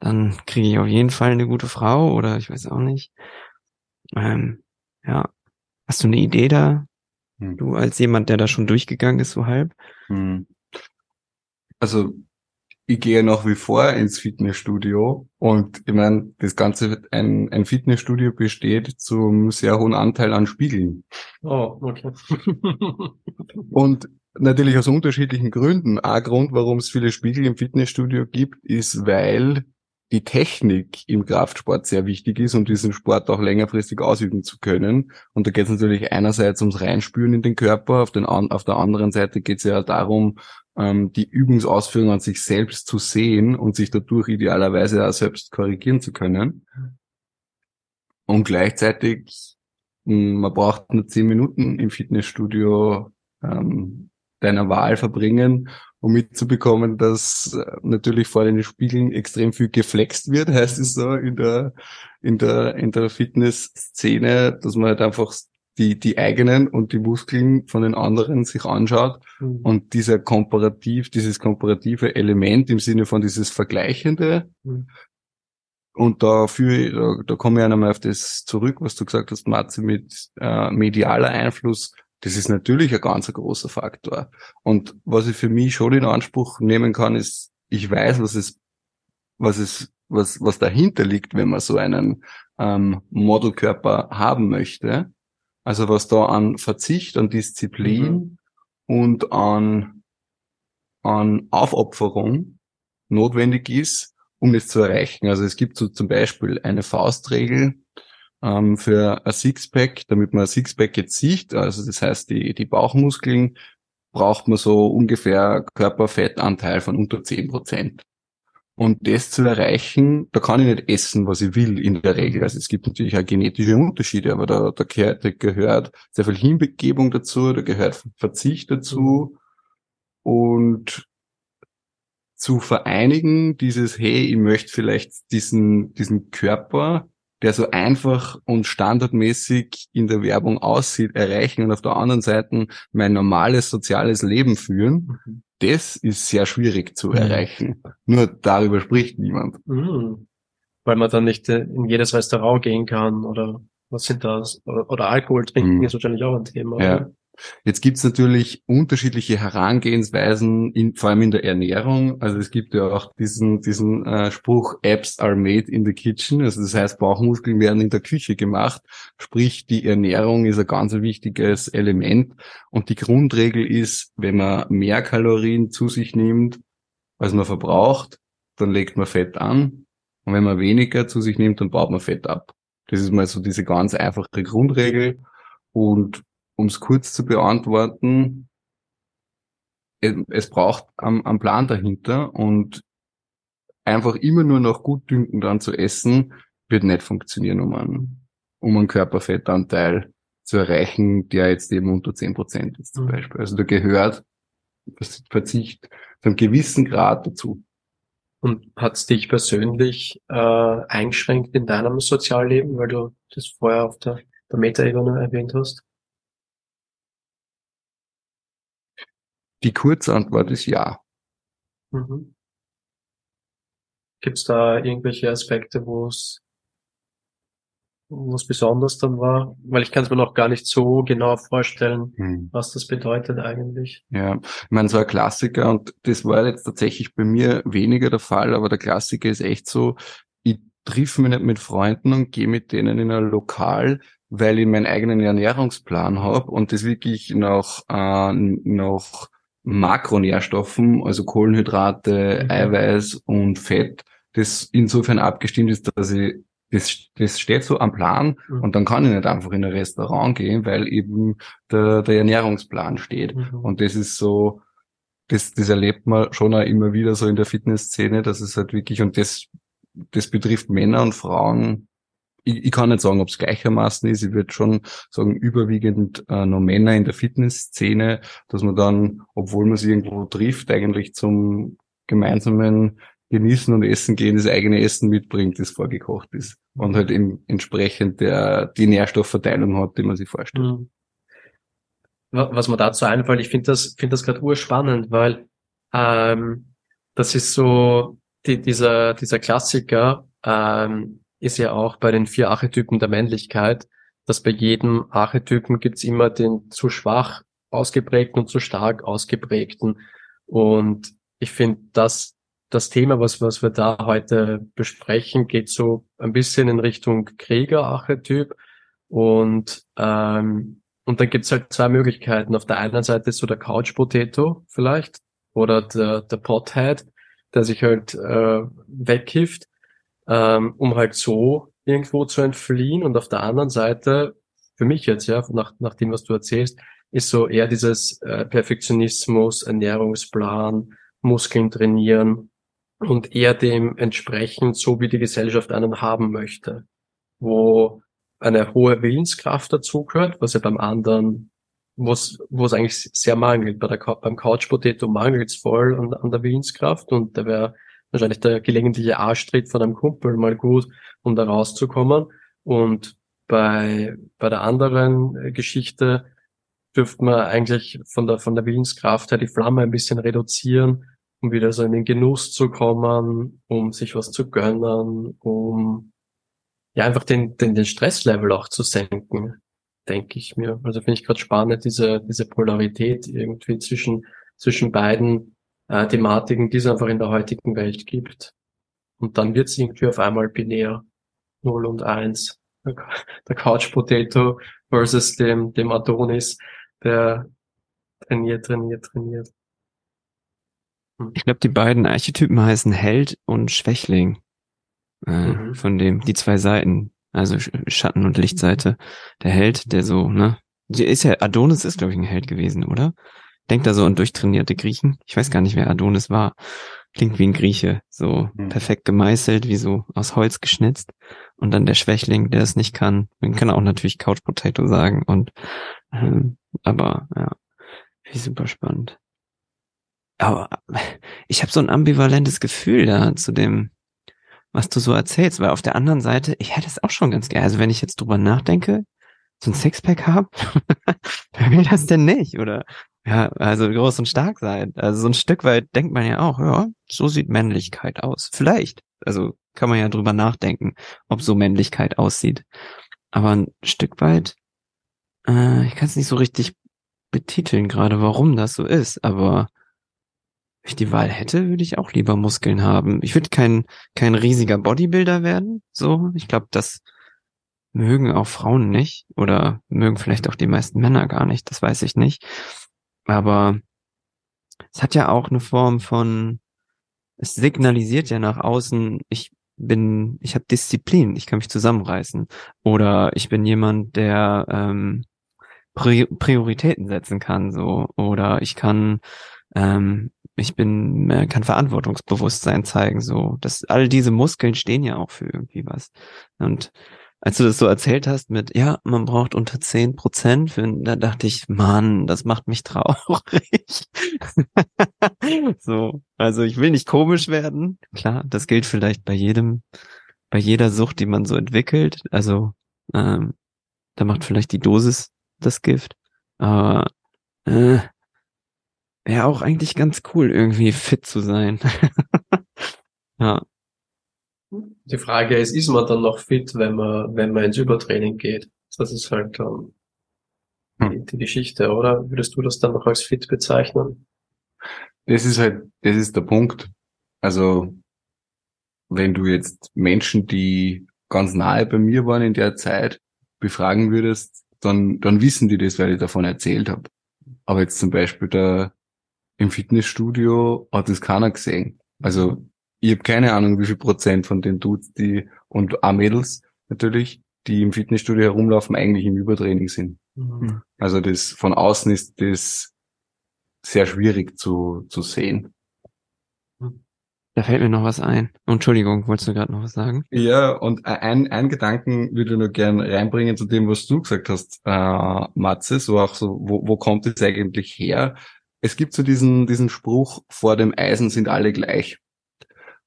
dann kriege ich auf jeden Fall eine gute Frau oder ich weiß auch nicht. Ähm, ja. Hast du eine Idee da? Hm. Du als jemand, der da schon durchgegangen ist, so halb? Hm. Also ich gehe nach wie vor ins Fitnessstudio und ich meine, das Ganze, ein, ein Fitnessstudio besteht zum sehr hohen Anteil an Spiegeln. Oh, okay. (laughs) und natürlich aus unterschiedlichen Gründen. Ein Grund, warum es viele Spiegel im Fitnessstudio gibt, ist, weil die Technik im Kraftsport sehr wichtig ist, um diesen Sport auch längerfristig ausüben zu können. Und da geht es natürlich einerseits ums Reinspüren in den Körper, auf, den, auf der anderen Seite geht es ja darum, ähm, die Übungsausführung an sich selbst zu sehen und sich dadurch idealerweise auch selbst korrigieren zu können. Und gleichzeitig, hm, man braucht nur zehn Minuten im Fitnessstudio ähm, deiner Wahl verbringen, um mitzubekommen, dass äh, natürlich vor den Spiegeln extrem viel geflext wird, (laughs) heißt es so in der in der in der Fitnessszene, dass man halt einfach die, die eigenen und die Muskeln von den anderen sich anschaut mhm. und dieser komparativ, dieses komparative Element im Sinne von dieses Vergleichende. Mhm. Und dafür, da, da komme ich auch nochmal auf das zurück, was du gesagt hast, Matze, mit äh, medialer Einfluss. Das ist natürlich ein ganz großer Faktor. Und was ich für mich schon in Anspruch nehmen kann, ist, ich weiß, was es, was es, was, was dahinter liegt, wenn man so einen ähm, Modelkörper haben möchte. Also was da an Verzicht, an Disziplin mhm. und an, an Aufopferung notwendig ist, um es zu erreichen. Also es gibt so zum Beispiel eine Faustregel ähm, für ein Sixpack, damit man ein Sixpack jetzt sieht, also das heißt die, die Bauchmuskeln, braucht man so ungefähr Körperfettanteil von unter zehn Prozent. Und das zu erreichen, da kann ich nicht essen, was ich will in der Regel. Also es gibt natürlich auch genetische Unterschiede, aber da, da, gehört, da gehört sehr viel Hinbegebung dazu, da gehört Verzicht dazu. Und zu vereinigen, dieses, hey, ich möchte vielleicht diesen, diesen Körper, der so einfach und standardmäßig in der Werbung aussieht, erreichen und auf der anderen Seite mein normales soziales Leben führen. Mhm das ist sehr schwierig zu mhm. erreichen. Nur darüber spricht niemand. Mhm. Weil man dann nicht in jedes Restaurant gehen kann oder was sind das? Oder, oder Alkohol trinken mhm. ist wahrscheinlich auch ein Thema. Ja. Jetzt gibt's natürlich unterschiedliche Herangehensweisen, in, vor allem in der Ernährung. Also es gibt ja auch diesen, diesen äh, Spruch, Apps are made in the kitchen. Also das heißt, Bauchmuskeln werden in der Küche gemacht. Sprich, die Ernährung ist ein ganz wichtiges Element. Und die Grundregel ist, wenn man mehr Kalorien zu sich nimmt, als man verbraucht, dann legt man Fett an. Und wenn man weniger zu sich nimmt, dann baut man Fett ab. Das ist mal so diese ganz einfache Grundregel. Und um es kurz zu beantworten, es braucht einen, Plan dahinter und einfach immer nur noch Gutdünken dann zu essen, wird nicht funktionieren, um einen, um einen Körperfettanteil zu erreichen, der jetzt eben unter 10% ist zum mhm. Beispiel. Also da gehört Verzicht zu einem gewissen Grad dazu. Und hat's dich persönlich äh, eingeschränkt in deinem Sozialleben, weil du das vorher auf der, der Metaebene erwähnt hast? Die Kurzantwort ist ja. Mhm. Gibt es da irgendwelche Aspekte, wo es was besonders dann war, weil ich kann es mir noch gar nicht so genau vorstellen, hm. was das bedeutet eigentlich. Ja, ich meine, so ein Klassiker, und das war jetzt tatsächlich bei mir weniger der Fall, aber der Klassiker ist echt so, ich triff mich nicht mit Freunden und gehe mit denen in ein Lokal, weil ich meinen eigenen Ernährungsplan habe und das wirklich noch, äh, noch Makronährstoffen, also Kohlenhydrate, mhm. Eiweiß und Fett, das insofern abgestimmt ist, dass ich das, das steht so am Plan mhm. und dann kann ich nicht einfach in ein Restaurant gehen, weil eben der, der Ernährungsplan steht. Mhm. Und das ist so, das, das erlebt man schon auch immer wieder so in der Fitnessszene, dass es halt wirklich, und das, das betrifft Männer und Frauen. Ich, ich kann nicht sagen, ob es gleichermaßen ist. Ich würde schon sagen, überwiegend äh, noch Männer in der Fitnessszene, dass man dann, obwohl man sich irgendwo trifft, eigentlich zum gemeinsamen genießen und essen gehen, das eigene Essen mitbringt, das vorgekocht ist. Und halt eben entsprechend der, die Nährstoffverteilung hat, die man sich vorstellt. Mhm. Was mir dazu einfällt, ich finde das, finde das gerade urspannend, weil ähm, das ist so, die, dieser, dieser Klassiker ähm, ist ja auch bei den vier Archetypen der Männlichkeit, dass bei jedem Archetypen gibt's immer den zu schwach ausgeprägten und zu stark ausgeprägten. Und ich finde, das das Thema, was, was wir da heute besprechen, geht so ein bisschen in Richtung Krieger-Archetyp. Und, ähm, und dann gibt's halt zwei Möglichkeiten. Auf der einen Seite ist so der Couch Potato vielleicht oder der, der Pothead, der sich halt äh, wegkifft, ähm, um halt so irgendwo zu entfliehen. Und auf der anderen Seite, für mich jetzt, ja, nach, nach dem, was du erzählst, ist so eher dieses äh, Perfektionismus, Ernährungsplan, Muskeln trainieren, und eher dem entsprechend, so wie die Gesellschaft einen haben möchte, wo eine hohe Willenskraft dazugehört, was ja beim anderen, wo es, wo es eigentlich sehr mangelt. Bei der, beim Couch Potato mangelt es voll an, an der Willenskraft und da wäre wahrscheinlich der gelegentliche Arschtritt von einem Kumpel mal gut, um da rauszukommen. Und bei, bei der anderen Geschichte dürfte man eigentlich von der, von der Willenskraft her die Flamme ein bisschen reduzieren um wieder so in den Genuss zu kommen, um sich was zu gönnen, um ja einfach den, den, den Stresslevel auch zu senken, denke ich mir. Also finde ich gerade spannend, diese, diese Polarität irgendwie zwischen, zwischen beiden äh, Thematiken, die es einfach in der heutigen Welt gibt. Und dann wird es irgendwie auf einmal binär. 0 und 1. (laughs) Der Couch Potato versus dem, dem Adonis, der trainiert, trainiert, trainiert. Hm. Ich glaube, die beiden Archetypen heißen Held und Schwächling. Äh, mhm. Von dem, die zwei Seiten, also Schatten- und Lichtseite. Der Held, der so, ne? Die ist ja, Adonis ist, glaube ich, ein Held gewesen, oder? Denkt da so an durchtrainierte Griechen. Ich weiß gar nicht, wer Adonis war. Klingt wie ein Grieche, so mhm. perfekt gemeißelt, wie so aus Holz geschnitzt. Und dann der Schwächling, der es nicht kann. Man kann auch natürlich Couch Potato sagen. Und ähm, aber ja, wie super spannend aber ich habe so ein ambivalentes Gefühl da zu dem, was du so erzählst, weil auf der anderen Seite, ich hätte es auch schon ganz gerne. Also wenn ich jetzt drüber nachdenke, so ein Sixpack hab, (laughs) wer will das denn nicht? Oder ja, also groß und stark sein. Also so ein Stück weit denkt man ja auch, ja, so sieht Männlichkeit aus. Vielleicht. Also kann man ja drüber nachdenken, ob so Männlichkeit aussieht. Aber ein Stück weit, äh, ich kann es nicht so richtig betiteln gerade, warum das so ist, aber ich die Wahl hätte, würde ich auch lieber Muskeln haben. Ich würde kein, kein riesiger Bodybuilder werden. So, ich glaube, das mögen auch Frauen nicht oder mögen vielleicht auch die meisten Männer gar nicht. Das weiß ich nicht. Aber es hat ja auch eine Form von, es signalisiert ja nach außen, ich bin, ich habe Disziplin, ich kann mich zusammenreißen. Oder ich bin jemand, der ähm, Prioritäten setzen kann, so. Oder ich kann, ähm, ich bin, äh, kann Verantwortungsbewusstsein zeigen, so. Das, all diese Muskeln stehen ja auch für irgendwie was. Und als du das so erzählt hast mit, ja, man braucht unter zehn Prozent, da dachte ich, Mann, das macht mich (laughs) traurig. (laughs) so, also ich will nicht komisch werden. Klar, das gilt vielleicht bei jedem, bei jeder Sucht, die man so entwickelt. Also, ähm, da macht vielleicht die Dosis das Gift. Aber äh, wäre auch eigentlich ganz cool, irgendwie fit zu sein. (laughs) ja. Die Frage ist, ist man dann noch fit, wenn man, wenn man ins Übertraining geht? Das ist halt ähm, hm. die, die Geschichte, oder? Würdest du das dann noch als fit bezeichnen? Das ist halt, das ist der Punkt. Also, wenn du jetzt Menschen, die ganz nahe bei mir waren in der Zeit, befragen würdest, dann, dann wissen die das, weil ich davon erzählt habe. Aber jetzt zum Beispiel da im Fitnessstudio hat das keiner gesehen. Also ich habe keine Ahnung, wie viel Prozent von den Dudes, die und auch Mädels natürlich, die im Fitnessstudio herumlaufen, eigentlich im Übertraining sind. Mhm. Also das von außen ist das sehr schwierig zu, zu sehen. Da fällt mir noch was ein. Entschuldigung, wolltest du gerade noch was sagen? Ja, und ein, ein Gedanken würde ich nur gern reinbringen zu dem, was du gesagt hast, äh, Matze, so auch so, wo, wo kommt es eigentlich her? Es gibt so diesen, diesen Spruch, vor dem Eisen sind alle gleich.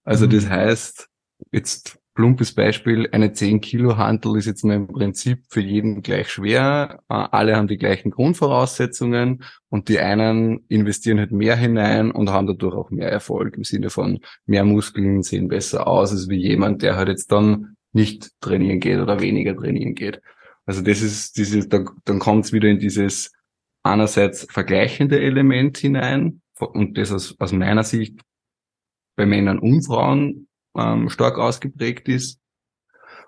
Also mhm. das heißt, jetzt plumpes Beispiel, eine 10 Kilo Hantel ist jetzt mal im Prinzip für jeden gleich schwer. Alle haben die gleichen Grundvoraussetzungen und die einen investieren halt mehr hinein und haben dadurch auch mehr Erfolg im Sinne von mehr Muskeln sehen besser aus als wie jemand, der halt jetzt dann nicht trainieren geht oder weniger trainieren geht. Also das ist dieses, da, dann kommt es wieder in dieses einerseits vergleichende Element hinein und das aus, aus meiner Sicht bei Männern und Frauen ähm, stark ausgeprägt ist.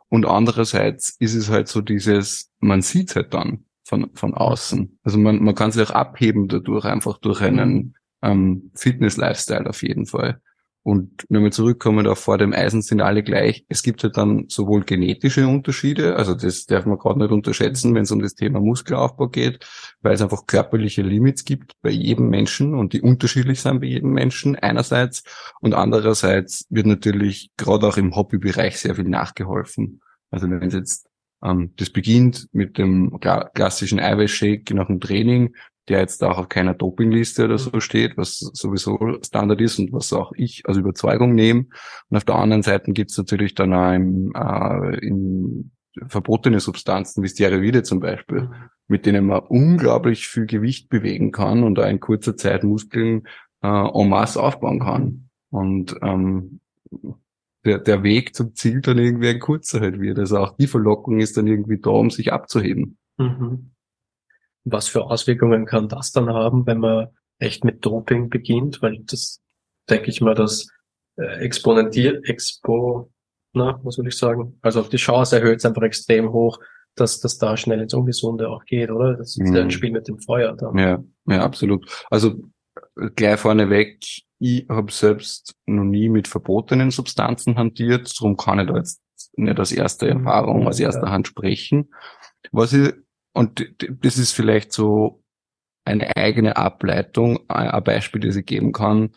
Und andererseits ist es halt so dieses, man sieht halt dann von, von außen. Also man, man kann sich auch abheben dadurch, einfach durch einen ähm, Fitness-Lifestyle auf jeden Fall. Und wenn wir zurückkommen auf vor dem Eisen sind alle gleich. Es gibt halt dann sowohl genetische Unterschiede, also das darf man gerade nicht unterschätzen, wenn es um das Thema Muskelaufbau geht, weil es einfach körperliche Limits gibt bei jedem Menschen und die unterschiedlich sind bei jedem Menschen einerseits und andererseits wird natürlich gerade auch im Hobbybereich sehr viel nachgeholfen. Also wenn es jetzt ähm, das beginnt mit dem klassischen Eiweißshake nach dem Training, der jetzt auch auf keiner Dopingliste oder so steht, was sowieso Standard ist und was auch ich als Überzeugung nehme. Und auf der anderen Seite gibt's natürlich dann auch im, äh, in verbotene Substanzen wie Steroide zum Beispiel, mhm. mit denen man unglaublich viel Gewicht bewegen kann und auch in kurzer Zeit Muskeln äh, en masse aufbauen kann. Und ähm, der, der Weg zum Ziel dann irgendwie ein kurzer halt wird. Also auch die Verlockung ist dann irgendwie da, um sich abzuheben. Mhm was für Auswirkungen kann das dann haben, wenn man echt mit Doping beginnt? Weil das, denke ich mal, das äh, exponentiert, expo, na, was soll ich sagen? Also die Chance erhöht es einfach extrem hoch, dass das da schnell ins Ungesunde auch geht, oder? Das ist mhm. ja ein mhm. Spiel mit dem Feuer dann. Ja, ja, absolut. Also gleich vorneweg, ich habe selbst noch nie mit verbotenen Substanzen hantiert, darum kann ich da jetzt nicht als erste mhm. Erfahrung, aus erster ja. Hand sprechen. Was ich und das ist vielleicht so eine eigene Ableitung, ein Beispiel, das ich geben kann.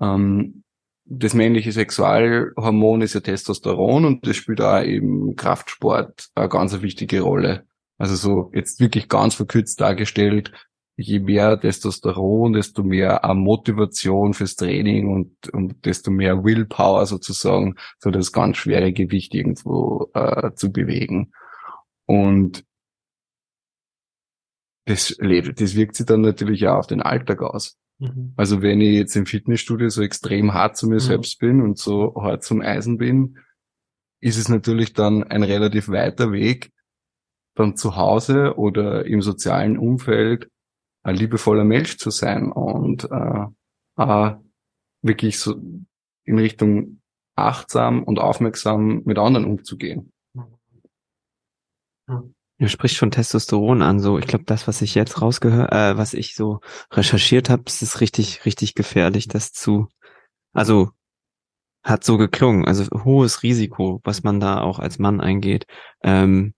Ähm, das männliche Sexualhormon ist ja Testosteron und das spielt auch im Kraftsport eine ganz wichtige Rolle. Also so jetzt wirklich ganz verkürzt dargestellt, je mehr Testosteron, desto mehr Motivation fürs Training und, und desto mehr Willpower sozusagen, so das ganz schwere Gewicht irgendwo äh, zu bewegen. Und das, das wirkt sich dann natürlich auch auf den Alltag aus. Mhm. Also wenn ich jetzt im Fitnessstudio so extrem hart zu mir mhm. selbst bin und so hart zum Eisen bin, ist es natürlich dann ein relativ weiter Weg, dann zu Hause oder im sozialen Umfeld ein liebevoller Mensch zu sein und äh, äh, wirklich so in Richtung achtsam und aufmerksam mit anderen umzugehen. Mhm. Du sprichst schon Testosteron an, so ich glaube, das, was ich jetzt rausgehört, äh, was ich so recherchiert habe, ist richtig, richtig gefährlich, das zu. Also hat so geklungen. Also hohes Risiko, was man da auch als Mann eingeht. Ähm,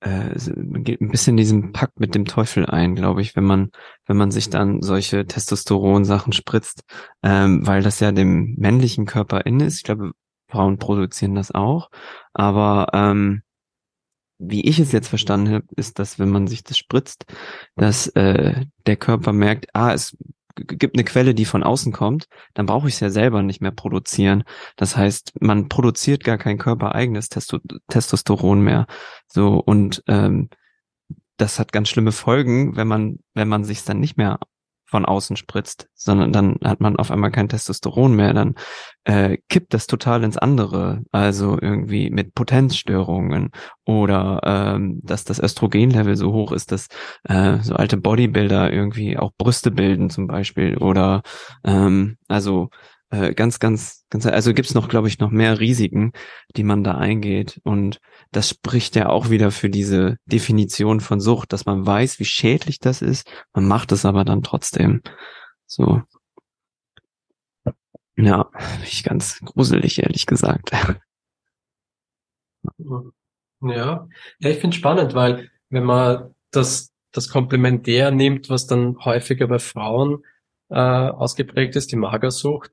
äh, geht ein bisschen diesen Pakt mit dem Teufel ein, glaube ich, wenn man, wenn man sich dann solche Testosteron-Sachen spritzt, ähm, weil das ja dem männlichen Körper in ist. Ich glaube, Frauen produzieren das auch. Aber ähm, wie ich es jetzt verstanden habe, ist, dass wenn man sich das spritzt, dass äh, der Körper merkt, ah, es gibt eine Quelle, die von außen kommt, dann brauche ich es ja selber nicht mehr produzieren. Das heißt, man produziert gar kein körpereigenes Testo Testosteron mehr. So und ähm, das hat ganz schlimme Folgen, wenn man wenn man sich dann nicht mehr von außen spritzt, sondern dann hat man auf einmal kein Testosteron mehr, dann äh, kippt das total ins andere, also irgendwie mit Potenzstörungen oder ähm, dass das Östrogenlevel so hoch ist, dass äh, so alte Bodybuilder irgendwie auch Brüste bilden zum Beispiel oder ähm, also äh, ganz, ganz, ganz, also gibt's noch, glaube ich, noch mehr Risiken, die man da eingeht. Und das spricht ja auch wieder für diese Definition von Sucht, dass man weiß, wie schädlich das ist, man macht es aber dann trotzdem. So. Ja, ich ganz gruselig, ehrlich gesagt. Ja, ja ich finde spannend, weil wenn man das, das Komplementär nimmt, was dann häufiger bei Frauen äh, ausgeprägt ist, die Magersucht,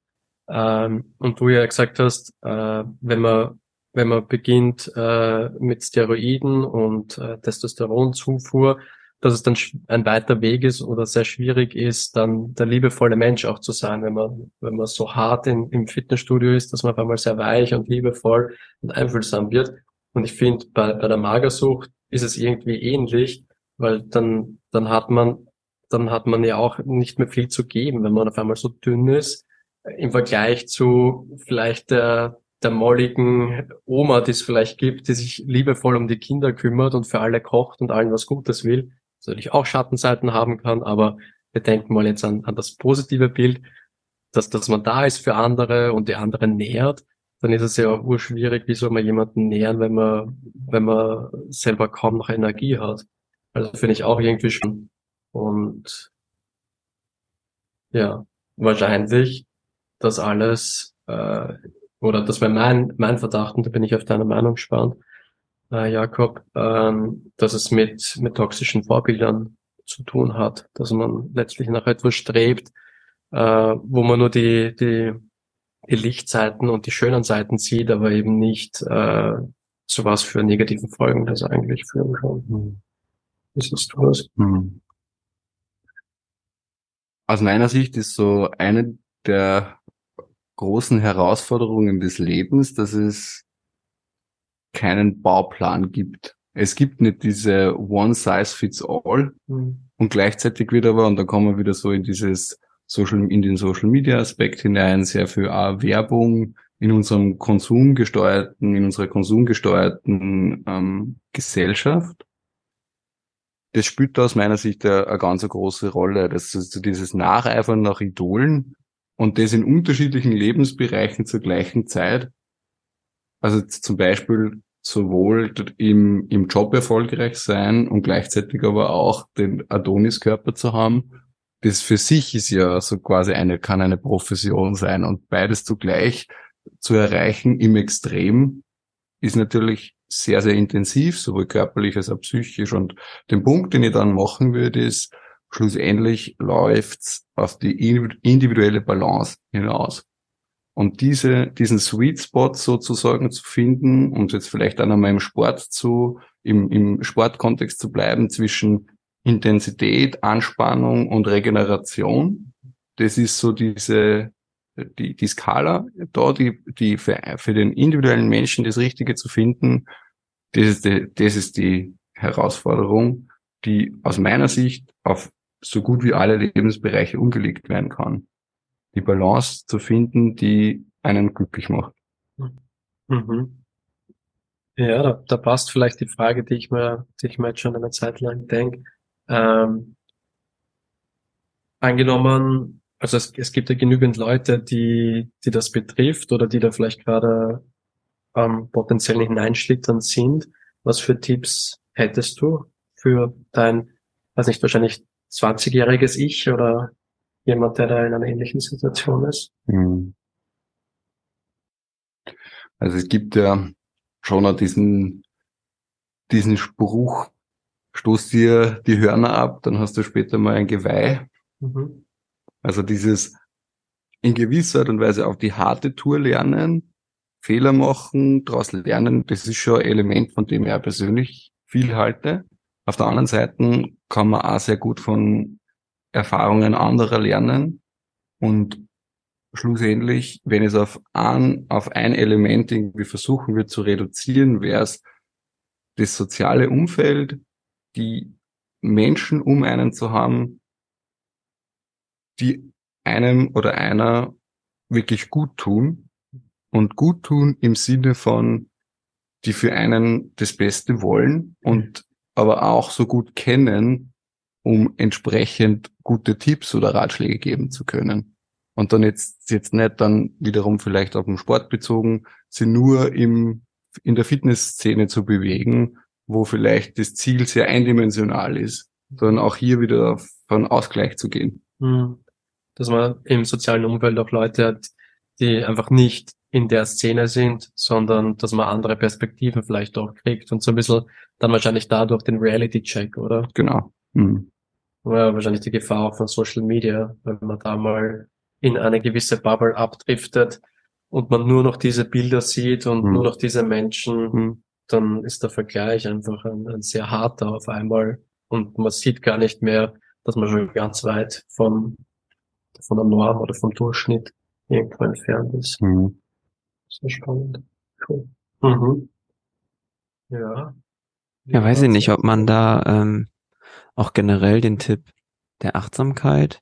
ähm, und du ja gesagt hast, äh, wenn man wenn man beginnt äh, mit Steroiden und äh, Testosteronzufuhr, dass es dann ein weiter Weg ist oder sehr schwierig ist, dann der liebevolle Mensch auch zu sein, wenn man, wenn man so hart in, im Fitnessstudio ist, dass man auf einmal sehr weich und liebevoll und einfühlsam wird. Und ich finde, bei, bei der Magersucht ist es irgendwie ähnlich, weil dann, dann hat man, dann hat man ja auch nicht mehr viel zu geben, wenn man auf einmal so dünn ist im Vergleich zu vielleicht der, der molligen Oma, die es vielleicht gibt, die sich liebevoll um die Kinder kümmert und für alle kocht und allen was Gutes will, natürlich auch Schattenseiten haben kann, aber wir denken mal jetzt an, an das positive Bild, dass, dass man da ist für andere und die anderen nährt, dann ist es ja auch urschwierig, wie soll man jemanden nähern, wenn man, wenn man selber kaum noch Energie hat. Also finde ich auch irgendwie schon. Und ja, wahrscheinlich das alles, äh, oder das wäre mein, mein Verdacht, und da bin ich auf deine Meinung gespannt, äh, Jakob, ähm, dass es mit, mit toxischen Vorbildern zu tun hat, dass man letztlich nach etwas strebt, äh, wo man nur die, die, die Lichtseiten und die schönen Seiten sieht, aber eben nicht äh, zu was für negativen Folgen das eigentlich führen kann. Hm. Wie siehst du das? Hm. Aus meiner Sicht ist so eine der großen Herausforderungen des Lebens, dass es keinen Bauplan gibt. Es gibt nicht diese One Size Fits All mhm. und gleichzeitig wird aber, und da kommen wir wieder so in dieses Social, in den Social Media Aspekt hinein, sehr viel auch Werbung in unserem konsumgesteuerten, in unserer konsumgesteuerten ähm, Gesellschaft. Das spielt da aus meiner Sicht eine, eine ganz große Rolle. Das ist dieses Nacheifern nach Idolen, und das in unterschiedlichen Lebensbereichen zur gleichen Zeit. Also zum Beispiel sowohl im, im Job erfolgreich sein und gleichzeitig aber auch den Adonis-Körper zu haben. Das für sich ist ja so quasi eine, kann eine Profession sein und beides zugleich zu erreichen im Extrem ist natürlich sehr, sehr intensiv, sowohl körperlich als auch psychisch. Und den Punkt, den ich dann machen würde, ist, schlussendlich läuft's auf die individuelle Balance hinaus. Und diese, diesen Sweet Spot sozusagen zu finden und jetzt vielleicht auch nochmal im Sport zu, im, im Sportkontext zu bleiben zwischen Intensität, Anspannung und Regeneration. Das ist so diese, die, die Skala da, die, die für, für den individuellen Menschen das Richtige zu finden. Das ist die, das ist die Herausforderung, die aus meiner Sicht auf so gut wie alle Lebensbereiche umgelegt werden kann. Die Balance zu finden, die einen glücklich macht. Mhm. Ja, da, da passt vielleicht die Frage, die ich mir, die ich mir jetzt schon eine Zeit lang denke. Ähm, angenommen, also es, es gibt ja genügend Leute, die, die das betrifft oder die da vielleicht gerade ähm, potenziell hineinschlittern sind. Was für Tipps hättest du für dein, weiß nicht, wahrscheinlich 20-jähriges Ich oder jemand, der da in einer ähnlichen Situation ist. Mhm. Also es gibt ja schon auch diesen, diesen Spruch, stoß dir die Hörner ab, dann hast du später mal ein Geweih. Mhm. Also dieses in gewisser Art und Weise auf die harte Tour lernen, Fehler machen, daraus lernen, das ist schon ein Element, von dem ich persönlich viel halte. Auf der anderen Seite kann man auch sehr gut von Erfahrungen anderer lernen und schlussendlich, wenn es auf ein, auf ein Element irgendwie versuchen wird zu reduzieren, wäre es das soziale Umfeld, die Menschen um einen zu haben, die einem oder einer wirklich gut tun und gut tun im Sinne von, die für einen das Beste wollen und aber auch so gut kennen, um entsprechend gute Tipps oder Ratschläge geben zu können. Und dann jetzt, jetzt nicht dann wiederum vielleicht auf den Sport bezogen, sie nur im, in der Fitnessszene zu bewegen, wo vielleicht das Ziel sehr eindimensional ist, sondern auch hier wieder von Ausgleich zu gehen. Hm. Dass man im sozialen Umfeld auch Leute hat, die einfach nicht in der Szene sind, sondern dass man andere Perspektiven vielleicht auch kriegt und so ein bisschen dann wahrscheinlich dadurch den Reality-Check, oder? Genau. Mhm. Ja, wahrscheinlich die Gefahr auch von Social Media, wenn man da mal in eine gewisse Bubble abdriftet und man nur noch diese Bilder sieht und mhm. nur noch diese Menschen, mhm. dann ist der Vergleich einfach ein, ein, sehr harter auf einmal und man sieht gar nicht mehr, dass man schon ganz weit von, von der Norm oder vom Durchschnitt irgendwo entfernt ist. Mhm. Sehr spannend. Cool. Mhm. Ja. Ja, weiß ich nicht, ob man da ähm, auch generell den Tipp der Achtsamkeit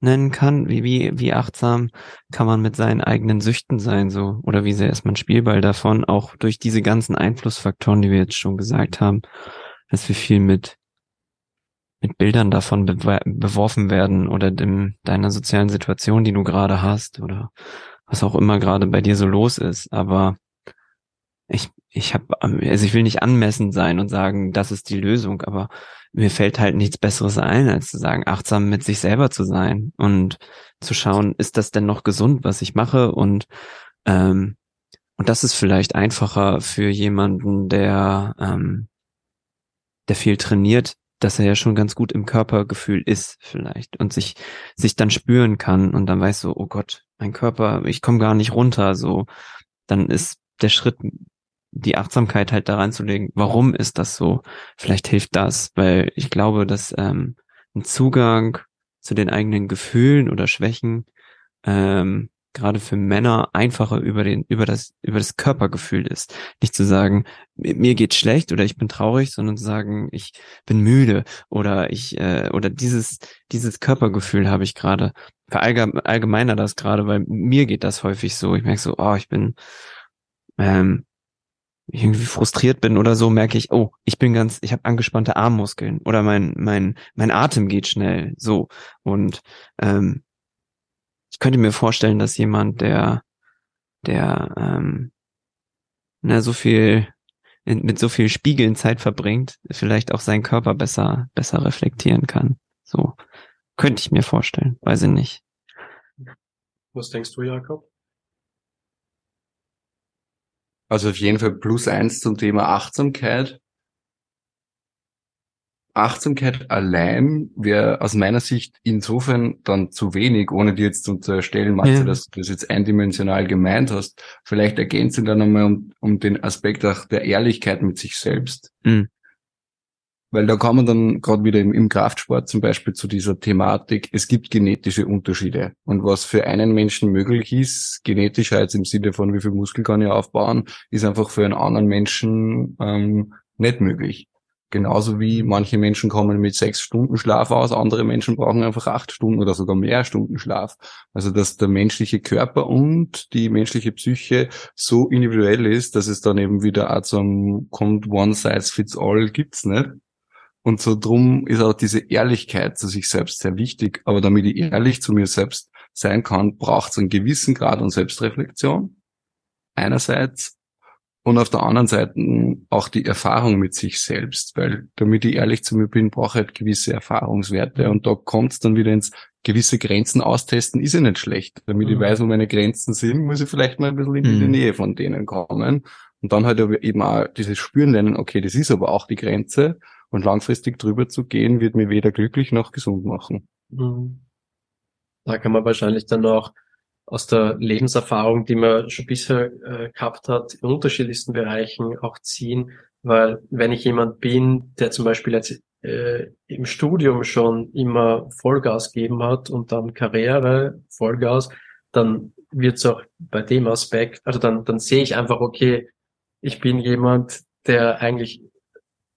nennen kann. Wie, wie, wie achtsam kann man mit seinen eigenen Süchten sein, so? Oder wie sehr ist man Spielball davon? Auch durch diese ganzen Einflussfaktoren, die wir jetzt schon gesagt haben, dass wir viel mit, mit Bildern davon be beworfen werden oder dem, deiner sozialen Situation, die du gerade hast oder was auch immer gerade bei dir so los ist. Aber ich, ich habe, also ich will nicht anmessend sein und sagen, das ist die Lösung, aber mir fällt halt nichts Besseres ein, als zu sagen, achtsam mit sich selber zu sein und zu schauen, ist das denn noch gesund, was ich mache und ähm, und das ist vielleicht einfacher für jemanden, der ähm, der viel trainiert, dass er ja schon ganz gut im Körpergefühl ist vielleicht und sich sich dann spüren kann und dann weiß so, oh Gott, mein Körper, ich komme gar nicht runter, so dann ist der Schritt die Achtsamkeit halt daran zu legen, warum ist das so? Vielleicht hilft das, weil ich glaube, dass ähm, ein Zugang zu den eigenen Gefühlen oder Schwächen ähm, gerade für Männer einfacher über den über das über das Körpergefühl ist. Nicht zu sagen, mir geht schlecht oder ich bin traurig, sondern zu sagen, ich bin müde oder ich äh, oder dieses dieses Körpergefühl habe ich gerade. Verallgemeiner das gerade, weil mir geht das häufig so. Ich merke so, oh, ich bin ähm, irgendwie frustriert bin oder so, merke ich, oh, ich bin ganz, ich habe angespannte Armmuskeln oder mein mein mein Atem geht schnell, so und ähm, ich könnte mir vorstellen, dass jemand, der der ähm, na, so viel mit so viel Spiegeln Zeit verbringt, vielleicht auch seinen Körper besser besser reflektieren kann. So könnte ich mir vorstellen, weiß ich nicht. Was denkst du, Jakob? Also auf jeden Fall plus eins zum Thema Achtsamkeit. Achtsamkeit allein wäre aus meiner Sicht insofern dann zu wenig, ohne dir jetzt zu unterstellen, Matze, ja. dass du das jetzt eindimensional gemeint hast. Vielleicht ergänzen dann einmal um, um den Aspekt auch der Ehrlichkeit mit sich selbst. Mhm. Weil da kann man dann gerade wieder im, im, Kraftsport zum Beispiel zu dieser Thematik, es gibt genetische Unterschiede. Und was für einen Menschen möglich ist, genetisch jetzt im Sinne von wie viel Muskel kann ich aufbauen, ist einfach für einen anderen Menschen ähm, nicht möglich. Genauso wie manche Menschen kommen mit sechs Stunden Schlaf aus, andere Menschen brauchen einfach acht Stunden oder sogar mehr Stunden Schlaf. Also dass der menschliche Körper und die menschliche Psyche so individuell ist, dass es dann eben wieder auch zum kommt One Size Fits All gibt's nicht. Und so drum ist auch diese Ehrlichkeit zu sich selbst sehr wichtig. Aber damit ich ehrlich zu mir selbst sein kann, braucht es einen gewissen Grad an Selbstreflexion. Einerseits. Und auf der anderen Seite auch die Erfahrung mit sich selbst, weil damit ich ehrlich zu mir bin, brauche ich halt gewisse Erfahrungswerte. Und da kommt es dann wieder ins gewisse Grenzen austesten, ist ja nicht schlecht. Damit mhm. ich weiß, wo meine Grenzen sind, muss ich vielleicht mal ein bisschen in die mhm. Nähe von denen kommen. Und dann halt eben auch dieses Spüren lernen, okay, das ist aber auch die Grenze. Und langfristig drüber zu gehen, wird mir weder glücklich noch gesund machen. Mhm. Da kann man wahrscheinlich dann auch aus der Lebenserfahrung, die man schon bisher äh, gehabt hat, in unterschiedlichsten Bereichen auch ziehen. Weil wenn ich jemand bin, der zum Beispiel jetzt äh, im Studium schon immer Vollgas geben hat und dann Karriere Vollgas, dann wird es auch bei dem Aspekt, also dann, dann sehe ich einfach, okay, ich bin jemand, der eigentlich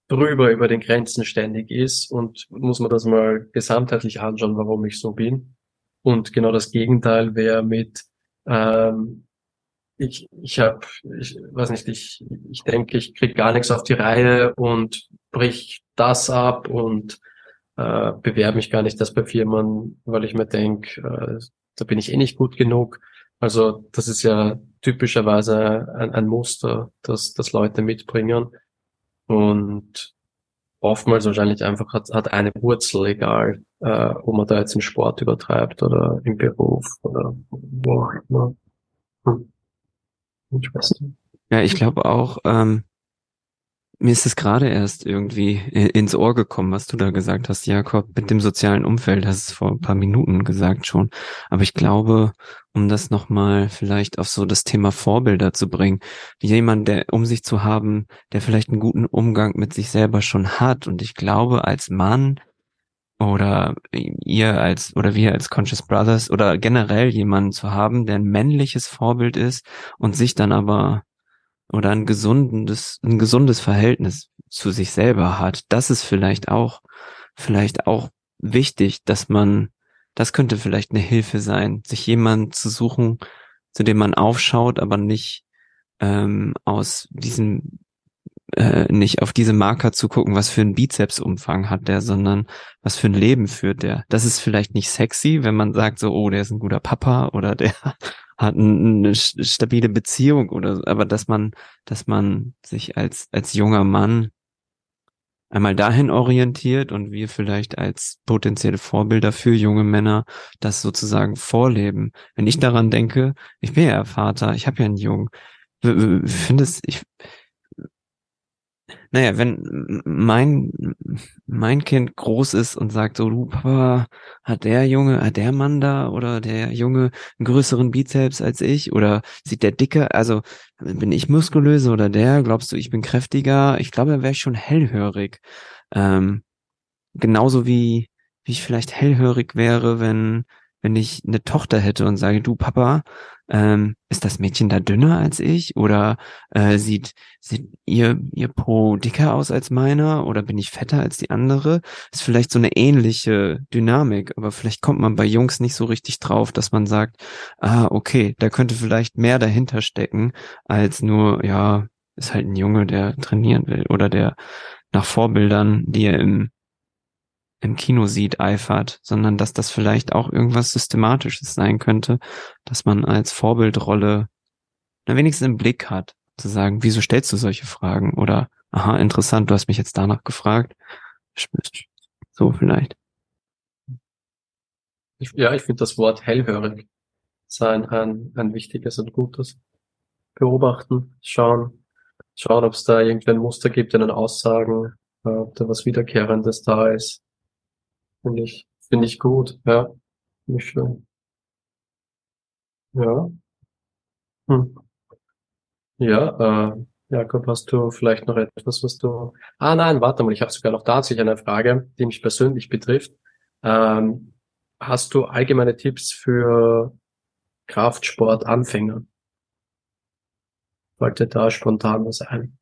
drüber über den Grenzen ständig ist und muss man das mal gesamtheitlich anschauen, warum ich so bin. Und genau das Gegenteil wäre mit, ähm, ich, ich habe, ich weiß nicht, ich, ich denke, ich krieg gar nichts auf die Reihe und brich das ab und äh, bewerbe mich gar nicht das bei Firmen, weil ich mir denke, äh, da bin ich eh nicht gut genug. Also das ist ja typischerweise ein, ein Muster, das, das Leute mitbringen. Und oftmals wahrscheinlich einfach hat, hat eine Wurzel, egal äh, ob man da jetzt im Sport übertreibt oder im Beruf oder wo auch immer. Hm. Ja, ich glaube auch, ähm, mir ist es gerade erst irgendwie ins Ohr gekommen, was du da gesagt hast, Jakob, mit dem sozialen Umfeld, hast es vor ein paar Minuten gesagt schon. Aber ich glaube, um das nochmal vielleicht auf so das Thema Vorbilder zu bringen, jemand, der um sich zu haben, der vielleicht einen guten Umgang mit sich selber schon hat. Und ich glaube, als Mann oder ihr als oder wir als Conscious Brothers oder generell jemanden zu haben, der ein männliches Vorbild ist und sich dann aber oder ein gesundes, ein gesundes Verhältnis zu sich selber hat, das ist vielleicht auch, vielleicht auch wichtig, dass man, das könnte vielleicht eine Hilfe sein, sich jemanden zu suchen, zu dem man aufschaut, aber nicht ähm, aus diesem äh, nicht auf diese Marker zu gucken, was für einen Bizepsumfang hat der, sondern was für ein Leben führt der. Das ist vielleicht nicht sexy, wenn man sagt so, oh, der ist ein guter Papa oder der hat eine stabile Beziehung oder aber dass man, dass man sich als als junger Mann einmal dahin orientiert und wir vielleicht als potenzielle Vorbilder für junge Männer das sozusagen vorleben. Wenn ich daran denke, ich bin ja Vater, ich habe ja einen Jungen, finde es, ich naja, wenn mein, mein Kind groß ist und sagt so, du Papa, hat der Junge, hat der Mann da oder der Junge einen größeren Bizeps als ich oder sieht der dicker, also bin ich muskulöser oder der, glaubst du, ich bin kräftiger? Ich glaube, da wäre ich schon hellhörig. Ähm, genauso wie, wie ich vielleicht hellhörig wäre, wenn, wenn ich eine Tochter hätte und sage, du Papa, ähm, ist das Mädchen da dünner als ich oder äh, sieht, sieht ihr, ihr Po dicker aus als meiner oder bin ich fetter als die andere? Ist vielleicht so eine ähnliche Dynamik, aber vielleicht kommt man bei Jungs nicht so richtig drauf, dass man sagt, ah, okay, da könnte vielleicht mehr dahinter stecken als nur, ja, ist halt ein Junge, der trainieren will oder der nach Vorbildern, die er im im Kino sieht, eifert, sondern dass das vielleicht auch irgendwas Systematisches sein könnte, dass man als Vorbildrolle na, wenigstens im Blick hat, zu sagen, wieso stellst du solche Fragen? Oder, aha, interessant, du hast mich jetzt danach gefragt. So vielleicht. Ja, ich finde das Wort hellhörig sein ein, ein wichtiges und gutes. Beobachten, schauen, schauen, ob es da irgendwie ein Muster gibt in den Aussagen, ob da was Wiederkehrendes da ist. Finde ich, finde ich gut, ja. Finde ich schön. Ja. Hm. Ja, äh, Jakob, hast du vielleicht noch etwas, was du. Ah nein, warte mal, ich habe sogar noch tatsächlich eine Frage, die mich persönlich betrifft. Ähm, hast du allgemeine Tipps für Kraftsport-Anfänger? Wollte da spontan was ein?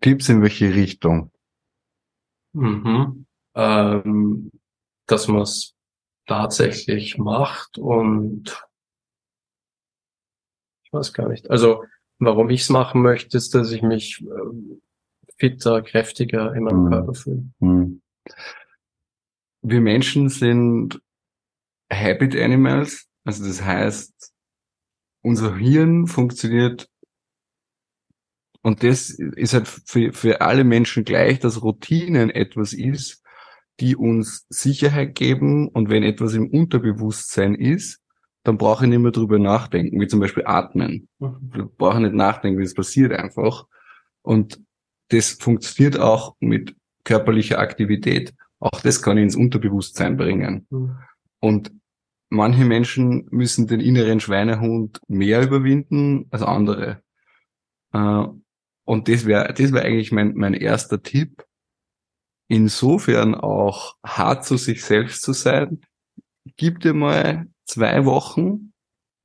Tipps in welche Richtung? Mhm. Ähm, dass man es tatsächlich macht und ich weiß gar nicht. Also warum ich es machen möchte, ist, dass ich mich äh, fitter, kräftiger in meinem mhm. Körper fühle. Mhm. Wir Menschen sind Habit Animals, also das heißt, unser Hirn funktioniert Und das ist halt für, für alle Menschen gleich, dass Routinen etwas ist, die uns Sicherheit geben. Und wenn etwas im Unterbewusstsein ist, dann brauche ich nicht mehr drüber nachdenken, wie zum Beispiel atmen. Mhm. Ich brauche nicht nachdenken, es passiert einfach. Und das funktioniert auch mit körperlicher Aktivität. Auch das kann ich ins Unterbewusstsein bringen. Mhm. Und manche Menschen müssen den inneren Schweinehund mehr überwinden als andere. Äh, Und das wäre das wäre eigentlich mein, mein erster Tipp. Insofern auch hart zu sich selbst zu sein. Gib dir mal zwei Wochen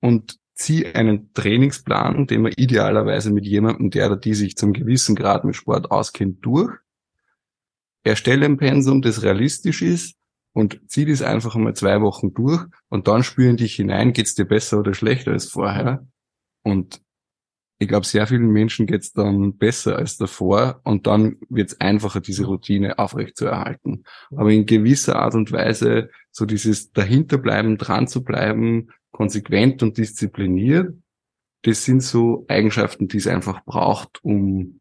und zieh einen Trainingsplan, den man idealerweise mit jemandem, der oder die sich zum gewissen Grad mit Sport auskennt, durch. Erstelle ein Pensum, das realistisch ist und zieh das einfach mal zwei Wochen durch und dann spüren dich hinein, geht's dir besser oder schlechter als vorher. Und ich glaube, sehr vielen Menschen geht's dann besser als davor und dann wird's einfacher, diese Routine aufrechtzuerhalten. Aber in gewisser Art und Weise so dieses dahinterbleiben, dran zu bleiben, konsequent und diszipliniert, das sind so Eigenschaften, die es einfach braucht, um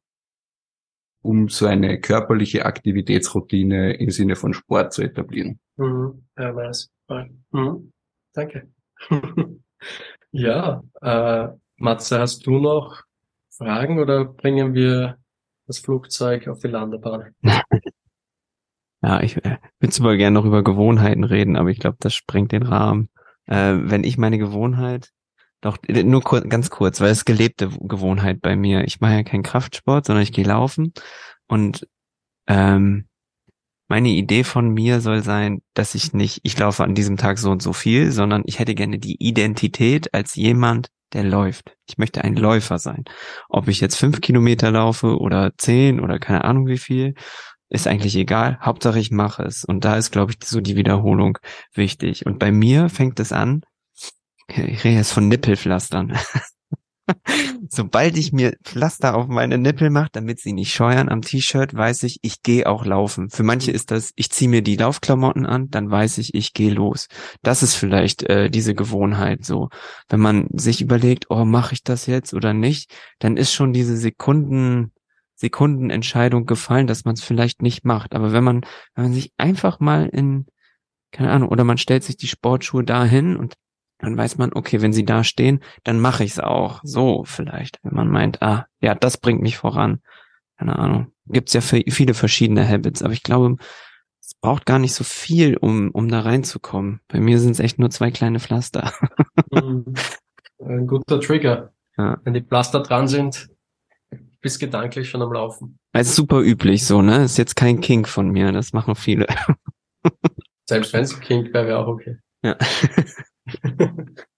um so eine körperliche Aktivitätsroutine im Sinne von Sport zu etablieren. Mhm. Ja, nice. Mhm. Danke. (laughs) ja, äh, Matze, hast du noch Fragen oder bringen wir das Flugzeug auf die Landebahn? (laughs) Ja, ich äh, würde super gerne noch über Gewohnheiten reden, aber ich glaube, das sprengt den Rahmen. Äh, wenn ich meine Gewohnheit, doch äh, nur kur ganz kurz, weil es gelebte Gewohnheit bei mir. Ich mache ja keinen Kraftsport, sondern ich gehe laufen und ähm, meine Idee von mir soll sein, dass ich nicht, ich laufe an diesem Tag so und so viel, sondern ich hätte gerne die Identität als jemand, der läuft. Ich möchte ein Läufer sein. Ob ich jetzt fünf Kilometer laufe oder zehn oder keine Ahnung wie viel, ist eigentlich egal. Hauptsache ich mache es. Und da ist, glaube ich, so die Wiederholung wichtig. Und bei mir fängt es an, ich rede jetzt von Nippelpflastern. (laughs) (laughs) Sobald ich mir Pflaster auf meine Nippel mache, damit sie nicht scheuern am T-Shirt, weiß ich, ich gehe auch laufen. Für manche ist das, ich ziehe mir die Laufklamotten an, dann weiß ich, ich gehe los. Das ist vielleicht äh, diese Gewohnheit so. Wenn man sich überlegt, oh, mache ich das jetzt oder nicht, dann ist schon diese Sekunden, Sekundenentscheidung gefallen, dass man es vielleicht nicht macht. Aber wenn man, wenn man sich einfach mal in, keine Ahnung, oder man stellt sich die Sportschuhe dahin und dann weiß man, okay, wenn sie da stehen, dann mache ich es auch. So vielleicht, wenn man meint, ah, ja, das bringt mich voran. Keine Ahnung. Gibt's ja viele verschiedene Habits, aber ich glaube, es braucht gar nicht so viel, um, um da reinzukommen. Bei mir sind es echt nur zwei kleine Pflaster. Mhm. Ein guter Trigger. (laughs) Ja. Wenn die Pflaster dran sind, bist gedanklich schon am Laufen. Das ist super üblich so, ne? Ist jetzt kein Kink von mir, das machen viele. (laughs) Selbst wenn es Kink wäre, wäre auch okay. Ja. (laughs) (laughs)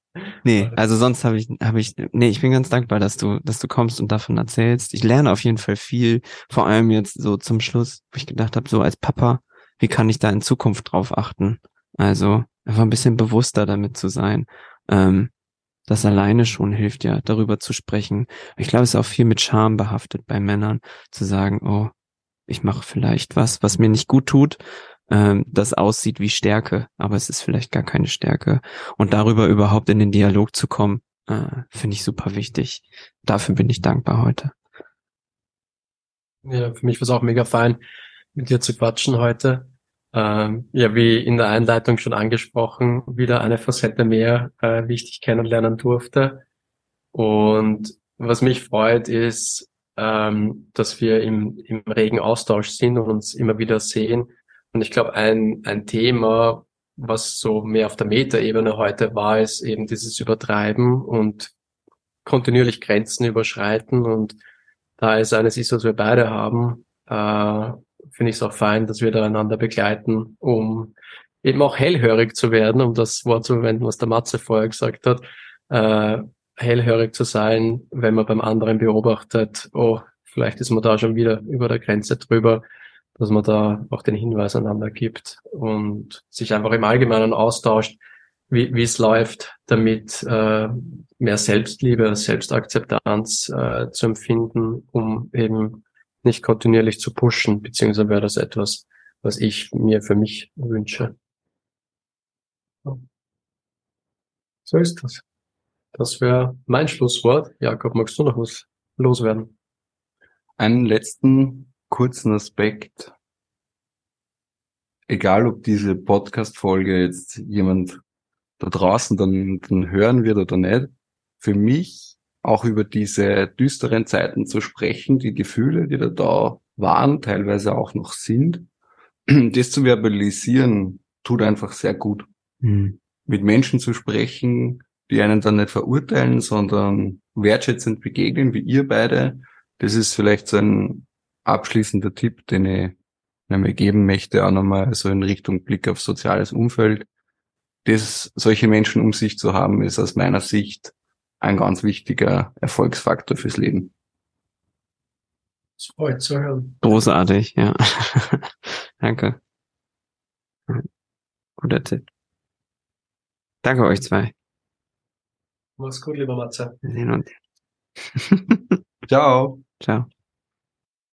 Nee, also sonst habe ich, habe ich, nee, ich bin ganz dankbar, dass du, dass du kommst und davon erzählst. Ich lerne auf jeden Fall viel, vor allem jetzt so zum Schluss, wo ich gedacht habe, so als Papa, wie kann ich da in Zukunft drauf achten? Also einfach ein bisschen bewusster damit zu sein. Ähm, das alleine schon hilft ja, darüber zu sprechen. Ich glaube, es ist auch viel mit Scham behaftet bei Männern, zu sagen, oh, ich mache vielleicht was, was mir nicht gut tut, ähm, das aussieht wie Stärke, aber es ist vielleicht gar keine Stärke. Und darüber überhaupt in den Dialog zu kommen, äh, finde ich super wichtig. Dafür bin ich dankbar heute. Ja, für mich war es auch mega fein, mit dir zu quatschen heute. Ähm, ja, wie in der Einleitung schon angesprochen, wieder eine Facette mehr, äh, wie ich dich kennenlernen durfte. Und was mich freut, ist, ähm, dass wir im, im regen Austausch sind und uns immer wieder sehen. Und ich glaube, ein, ein Thema, was so mehr auf der Metaebene heute war, ist eben dieses Übertreiben und kontinuierlich Grenzen überschreiten. Und da es eines ist, was wir beide haben, äh, finde ich es auch fein, dass wir da einander begleiten, um eben auch hellhörig zu werden, um das Wort zu verwenden, was der Matze vorher gesagt hat, äh, hellhörig zu sein, wenn man beim anderen beobachtet, oh, vielleicht ist man da schon wieder über der Grenze drüber, dass man da auch den Hinweis einander gibt und sich einfach im Allgemeinen austauscht, wie, es läuft, damit äh, mehr Selbstliebe, Selbstakzeptanz äh, zu empfinden, um eben nicht kontinuierlich zu pushen, beziehungsweise wäre das etwas, was ich mir für mich wünsche. So ist das. Das wäre mein Schlusswort. Jakob, magst du noch was loswerden? einen letzten kurzen Aspekt. Egal, ob diese Podcast-Folge jetzt jemand da draußen dann, dann hören wird oder nicht. Für mich auch über diese düsteren Zeiten zu sprechen, die Gefühle, die da, da waren, teilweise auch noch sind, (clears throat) das zu verbalisieren, tut einfach sehr gut. Mhm. Mit Menschen zu sprechen, die einen dann nicht verurteilen, sondern wertschätzend begegnen, wie ihr beide. Das ist vielleicht so ein abschließender Tipp, den ich mir geben möchte, auch nochmal so in Richtung Blick auf soziales Umfeld. Das, solche Menschen um sich zu haben, ist aus meiner Sicht ein ganz wichtiger Erfolgsfaktor fürs Leben. Das freut zu hören. Großartig, ja. (laughs) Danke. Guter Tipp. Danke euch zwei. Mach's gut, lieber Matze. Wir sehen uns. Ciao. Ciao.